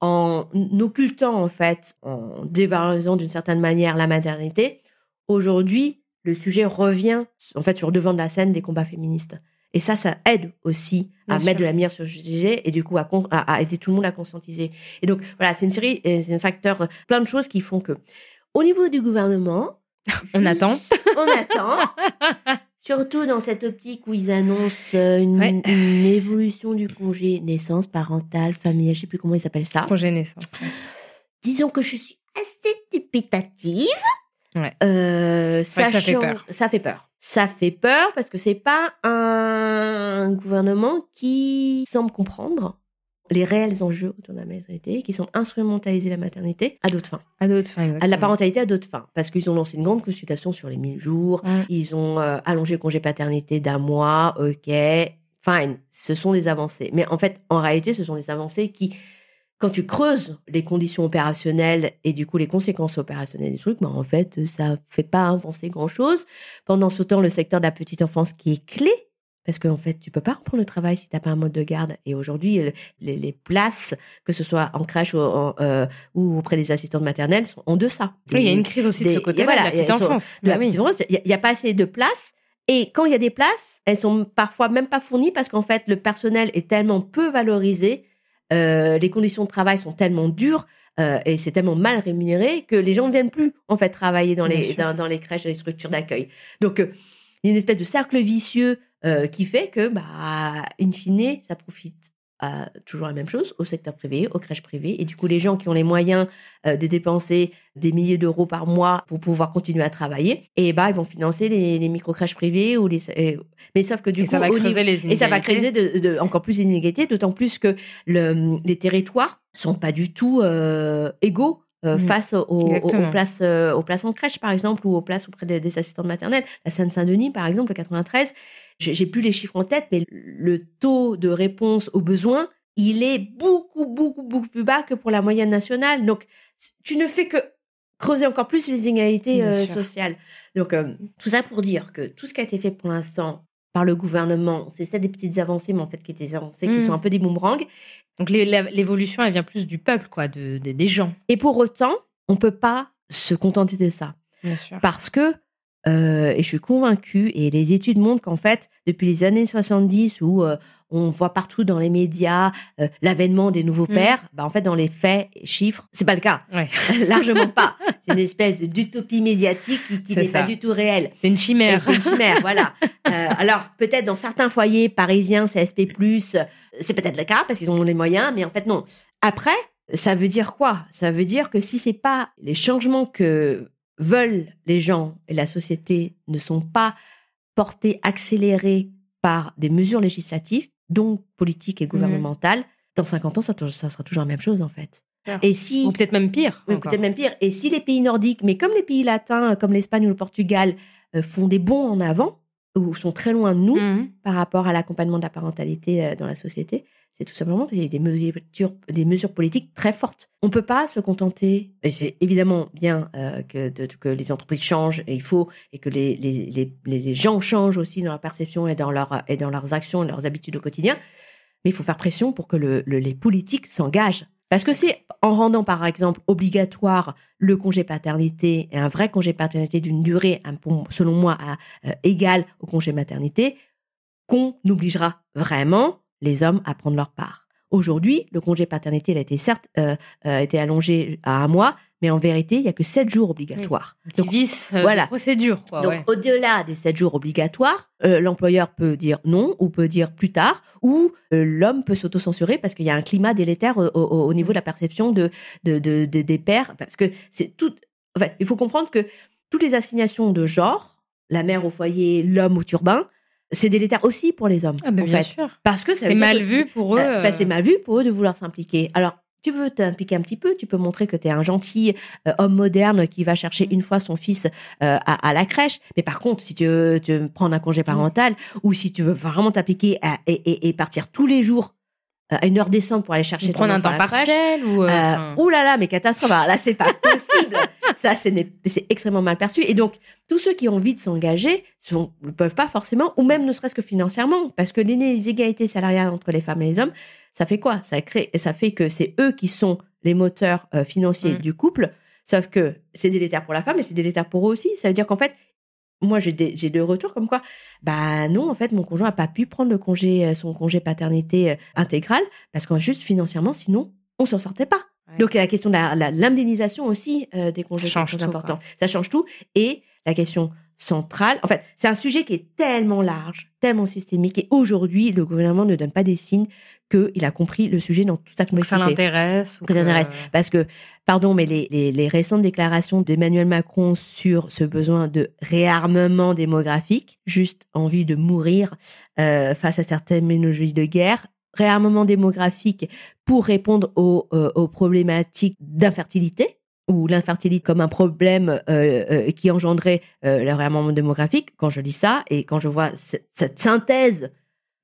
en occultant, en fait, en dévalorisant d'une certaine manière la maternité. Aujourd'hui, le sujet revient, en fait, sur le devant de la scène des combats féministes. Et ça, ça aide aussi à mettre de la lumière sur le sujet et du coup à, à, aider tout le monde à conscientiser. Et donc, voilà, c'est une série, c'est un facteur, plein de choses qui font que, au niveau du gouvernement, (laughs) on attend. On attend. (laughs) Surtout dans cette optique où ils annoncent euh, une, évolution du congé naissance parentale, familial, je sais plus comment ils appellent ça. Congé naissance. Disons que je suis assez dubitative. Ouais. Euh, ça fait peur. Ça fait peur. Ça fait peur parce que c'est pas un gouvernement qui semble comprendre les réels enjeux autour de la maternité, qui sont instrumentaliser la maternité à d'autres fins. À d'autres fins, exactement. À la parentalité à d'autres fins. Parce qu'ils ont lancé une grande consultation sur les 1000 jours, ils ont euh, allongé le congé paternité d'un mois, ok, fine, ce sont des avancées. Mais en fait, en réalité, ce sont des avancées qui, quand tu creuses les conditions opérationnelles et du coup les conséquences opérationnelles des trucs, bah en fait, ça fait pas avancer grand-chose. Pendant ce temps, le secteur de la petite enfance qui est clé parce qu'en fait, tu peux pas reprendre le travail si tu n'as pas un mode de garde. Et aujourd'hui, les, places, que ce soit en crèche ou, euh, ou, auprès des assistantes maternelles, sont en deçà. oui, il y a une crise aussi de ce côté-là, la petite enfance. Bah il n'y a, pas assez de places. Et quand il y a des places, elles sont parfois même pas fournies parce qu'en fait, le personnel est tellement peu valorisé, euh, les conditions de travail sont tellement dures euh, et c'est tellement mal rémunéré que les gens ne viennent plus en fait travailler dans les dans, dans, les crèches, dans les structures d'accueil. Donc il y a une espèce de cercle vicieux euh, qui fait que, bah, in fine, ça profite à toujours la même chose au secteur privé, aux crèches privées. Et du coup, les gens qui ont les moyens euh, de dépenser des milliers d'euros par mois pour pouvoir continuer à travailler, et bah, ils vont financer les, les micro-crèches privées ou les. mais sauf que du et coup, ça va creuser les inégalités. et ça va creuser de, encore plus d'inégalités, d'autant plus que le, les territoires sont pas du tout euh, égaux euh, Mm. face aux, aux- aux Exactement. places, euh, aux places en crèche, par exemple, ou aux places auprès des, des assistantes maternelles. La Seine-Saint-Denis, par exemple, le 93, j'ai plus les chiffres en tête, mais le taux de réponse aux besoins, il est beaucoup, beaucoup, beaucoup plus bas que pour la moyenne nationale. Donc, tu ne fais que creuser encore plus les inégalités euh, sociales. Donc, tout ça pour dire que tout ce qui a été fait pour l'instant par le gouvernement, c'est ça des petites avancées, mais en fait, qui étaient des avancées qui Mm. sont un peu des boomerangs. Donc l'évolution, elle vient plus du peuple, quoi, de, de- des gens. Et pour autant, on peut pas se contenter de ça. Bien sûr. Parce que, euh, et je suis convaincue, et les études montrent qu'en fait, depuis les années 70, où euh, on voit partout dans les médias euh, l'avènement des nouveaux Mm. pères, bah, en fait, dans les faits et chiffres, c'est pas le cas. Ouais. (laughs) Largement pas. (laughs) C'est une espèce d'utopie médiatique qui, qui n'est pas du tout réelle. C'est une chimère. C'est une chimère, (laughs) voilà. Euh, alors, peut-être dans certains foyers parisiens, CSP+, euh, c'est peut-être le cas parce qu'ils ont les moyens, mais en fait, non. Après, ça veut dire quoi? Ça veut dire que si c'est pas les changements que veulent les gens et la société ne sont pas portés, accélérés par des mesures législatives, donc politiques et gouvernementales, dans 50 ans, ça, ça sera toujours la même chose, en fait. Et si... Ou peut-être même pire. Oui, peut-être même pire. Et si les pays nordiques, mais comme les pays latins, comme l'Espagne ou le Portugal, euh, font des bons en avant, ou sont très loin de nous Mhm. par rapport à l'accompagnement de la parentalité euh, dans la société, c'est tout simplement parce qu'il y a des mesures, des mesures politiques très fortes. On ne peut pas se contenter, et c'est évidemment bien euh, que, de- que les entreprises changent, et il faut, et que les, les, les, les- les gens changent aussi dans leur perception et dans, leur, et dans leurs actions et leurs habitudes au quotidien, mais il faut faire pression pour que le- le- les politiques s'engagent. Parce que c'est en rendant, par exemple, obligatoire le congé paternité et un vrai congé paternité d'une durée, selon moi, euh, égale au congé maternité, qu'on obligera vraiment les hommes à prendre leur part. Aujourd'hui, le congé paternité, a été certes euh, euh, été allongé à un mois, mais en vérité, il y a que sept jours obligatoires. Petit Donc, vice euh, voilà. procédure, quoi. donc, ouais. au-delà des 7 jours obligatoires, euh, l'employeur peut dire non ou peut dire plus tard, ou euh, l'homme peut s'autocensurer parce qu'il y a un climat délétère au, au- au niveau de la perception de, de, de- de- des pères. Parce que c'est tout. En fait, il faut comprendre que toutes les assignations de genre, la mère au foyer, l'homme au turbin, c'est délétère aussi pour les hommes. Ah, en bien fait. sûr. Parce que C'est mal que- vu pour eux. euh, bah, c'est mal vu pour eux de vouloir s'impliquer. Alors, tu veux t'impliquer un petit peu, tu peux montrer que tu es un gentil euh, homme moderne qui va chercher une fois son fils euh, à, à la crèche. Mais par contre, si tu veux te prendre un congé parental ou si tu veux vraiment t'appliquer à- et, et- et partir tous les jours euh, à une heure décente pour aller chercher ton prendre un temps partiel ou. euh, euh, ouh là là, mais catastrophe. Là, c'est pas (laughs) possible. Ça, c'est extrêmement mal perçu. Et donc, tous ceux qui ont envie de s'engager ne peuvent pas forcément, ou même ne serait-ce que financièrement, parce que les égalités salariales entre les femmes et les hommes, ça fait quoi? Ça crée, ça fait que c'est eux qui sont les moteurs euh, financiers Mm. du couple. Sauf que c'est délétère pour la femme et c'est délétère pour eux aussi. Ça veut dire qu'en fait, moi, j'ai des, j'ai des retours comme quoi, bah non, en fait, mon conjoint n'a pas pu prendre le congé, euh, son congé paternité euh, intégral parce qu'en juste financièrement, sinon, on s'en sortait pas. Ouais. Donc, il y a la question de la- la- l'indemnisation aussi euh, des congés, Ça change tout, important. Ça change tout. Et la question centrale, en fait, c'est un sujet qui est tellement large, tellement systémique. Et aujourd'hui, le gouvernement ne donne pas des signes qu'il a compris le sujet dans toute sa que ça complexité. l'intéresse. ou Que ça que- l'intéresse. Parce que, pardon, mais les, les, les récentes déclarations d'Emmanuel Macron sur ce besoin de réarmement démographique, juste envie de mourir euh, face à certaines ménologies de guerre, réarmement démographique pour répondre aux, euh, aux problématiques d'infertilité ou l'infertilité comme un problème euh, euh, qui engendrait euh, le démographique, quand je lis ça et quand je vois cette, synthèse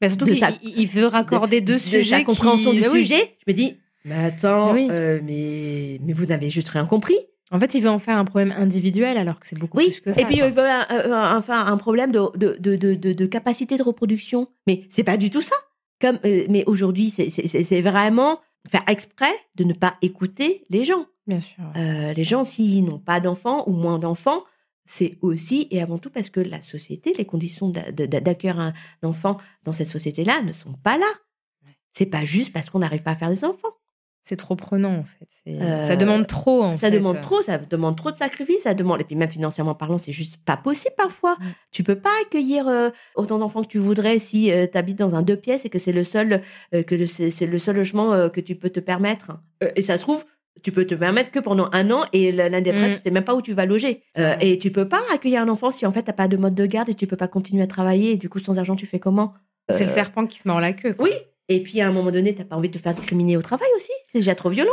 Mais surtout qu'il il- veut raccorder deux de sujets. sa compréhension qui- du oui. sujet, je me dis, mais attends, Oui. euh, mais, mais vous n'avez juste rien compris. En fait, il veut en faire un problème individuel alors que c'est beaucoup Oui, plus que ça. et puis quoi. il veut un- un- enfin un problème de, de, de, de, de- de capacité de reproduction. Mais c'est pas du tout ça. Comme, mais aujourd'hui, c'est vraiment faire exprès de ne pas écouter les gens. Bien sûr. Euh, les gens, s'ils n'ont pas d'enfants ou moins d'enfants, c'est aussi et avant tout parce que la société, les conditions d'accueillir un enfant dans cette société-là ne sont pas là. C'est pas juste parce qu'on n'arrive pas à faire des enfants. C'est trop prenant en fait. C'est- Euh, ça demande trop en ça fait. demande trop, ça demande trop de sacrifices, ça demande et puis même financièrement parlant, c'est juste pas possible parfois. Mm. Tu peux pas accueillir euh, autant d'enfants que tu voudrais si tu habites dans un deux pièces et que c'est le seul euh, que c'est le seul logement euh, que tu peux te permettre. Euh, et ça se trouve, tu peux te permettre que pendant un an et l- l'un des prêts, Mm. tu sais même pas où tu vas loger. Euh, et tu peux pas accueillir un enfant si en fait t'as pas de mode de garde et tu peux pas continuer à travailler et du coup sans argent tu fais comment? C'est le Euh, serpent qui se mord la queue. quoi. Oui. Et puis à un moment donné, t'as pas envie de te faire discriminer au travail aussi. C'est déjà trop violent.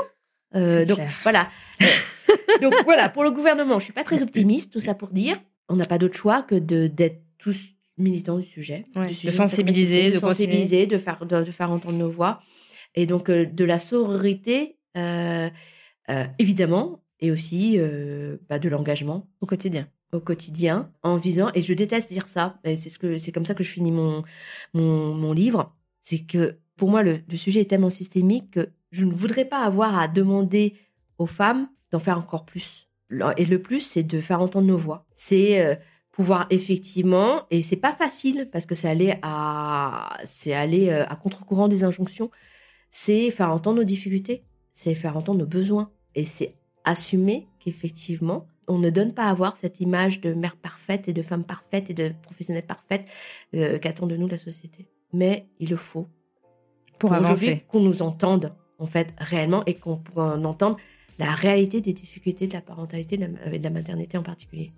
Euh, donc clair. voilà. Donc voilà, pour le gouvernement, je suis pas très optimiste, tout ça pour dire, on n'a pas d'autre choix que de d'être tous militants du sujet, Ouais, du de sensibiliser, de, de sensibiliser, de faire de, de faire entendre nos voix, et donc euh, de la sororité, évidemment, et aussi euh, bah, de l'engagement. Au quotidien. au quotidien en se disant et je déteste dire ça et c'est ce que c'est comme ça que je finis mon mon, mon livre. C'est que pour moi le, le sujet est tellement systémique que je ne voudrais pas avoir à demander aux femmes d'en faire encore plus. Et le plus c'est de faire entendre nos voix. C'est euh, pouvoir effectivement et c'est pas facile parce que c'est aller à c'est aller euh, à contre-courant des injonctions c'est faire entendre nos difficultés c'est faire entendre nos besoins et c'est assumer qu'effectivement, on ne donne pas à voir cette image de mère parfaite et de femme parfaite et de professionnelle parfaite euh, qu'attend de nous la société. Mais il le faut Pour, aujourd'hui avancer. qu'on nous entende en fait réellement et qu'on entende la réalité des difficultés de la parentalité et de la maternité en particulier.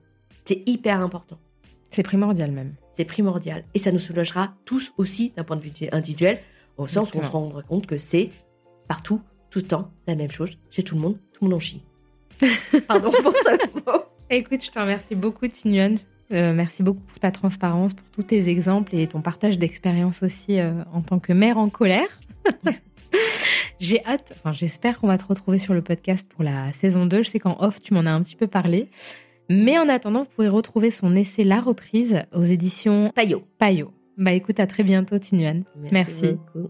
C'est hyper important. C'est primordial même. C'est primordial. Et ça nous soulagera tous aussi d'un point de vue individuel, au sens où on se rendra compte que c'est partout, tout le temps, la même chose, chez tout le monde, tout le monde en chie. (laughs) Pardon pour ce mot. Écoute, je te remercie beaucoup, Tignone. Euh, merci beaucoup pour ta transparence, pour tous tes exemples et ton partage d'expérience aussi euh, en tant que mère en colère. (laughs) J'ai hâte, enfin j'espère qu'on va te retrouver sur le podcast pour la saison 2. Je sais qu'en off, tu m'en as un petit peu parlé. Mais en attendant, vous pouvez retrouver son essai La Reprise aux éditions Payot. Payot. Bah écoute, à très bientôt, Tignone. Merci. beaucoup.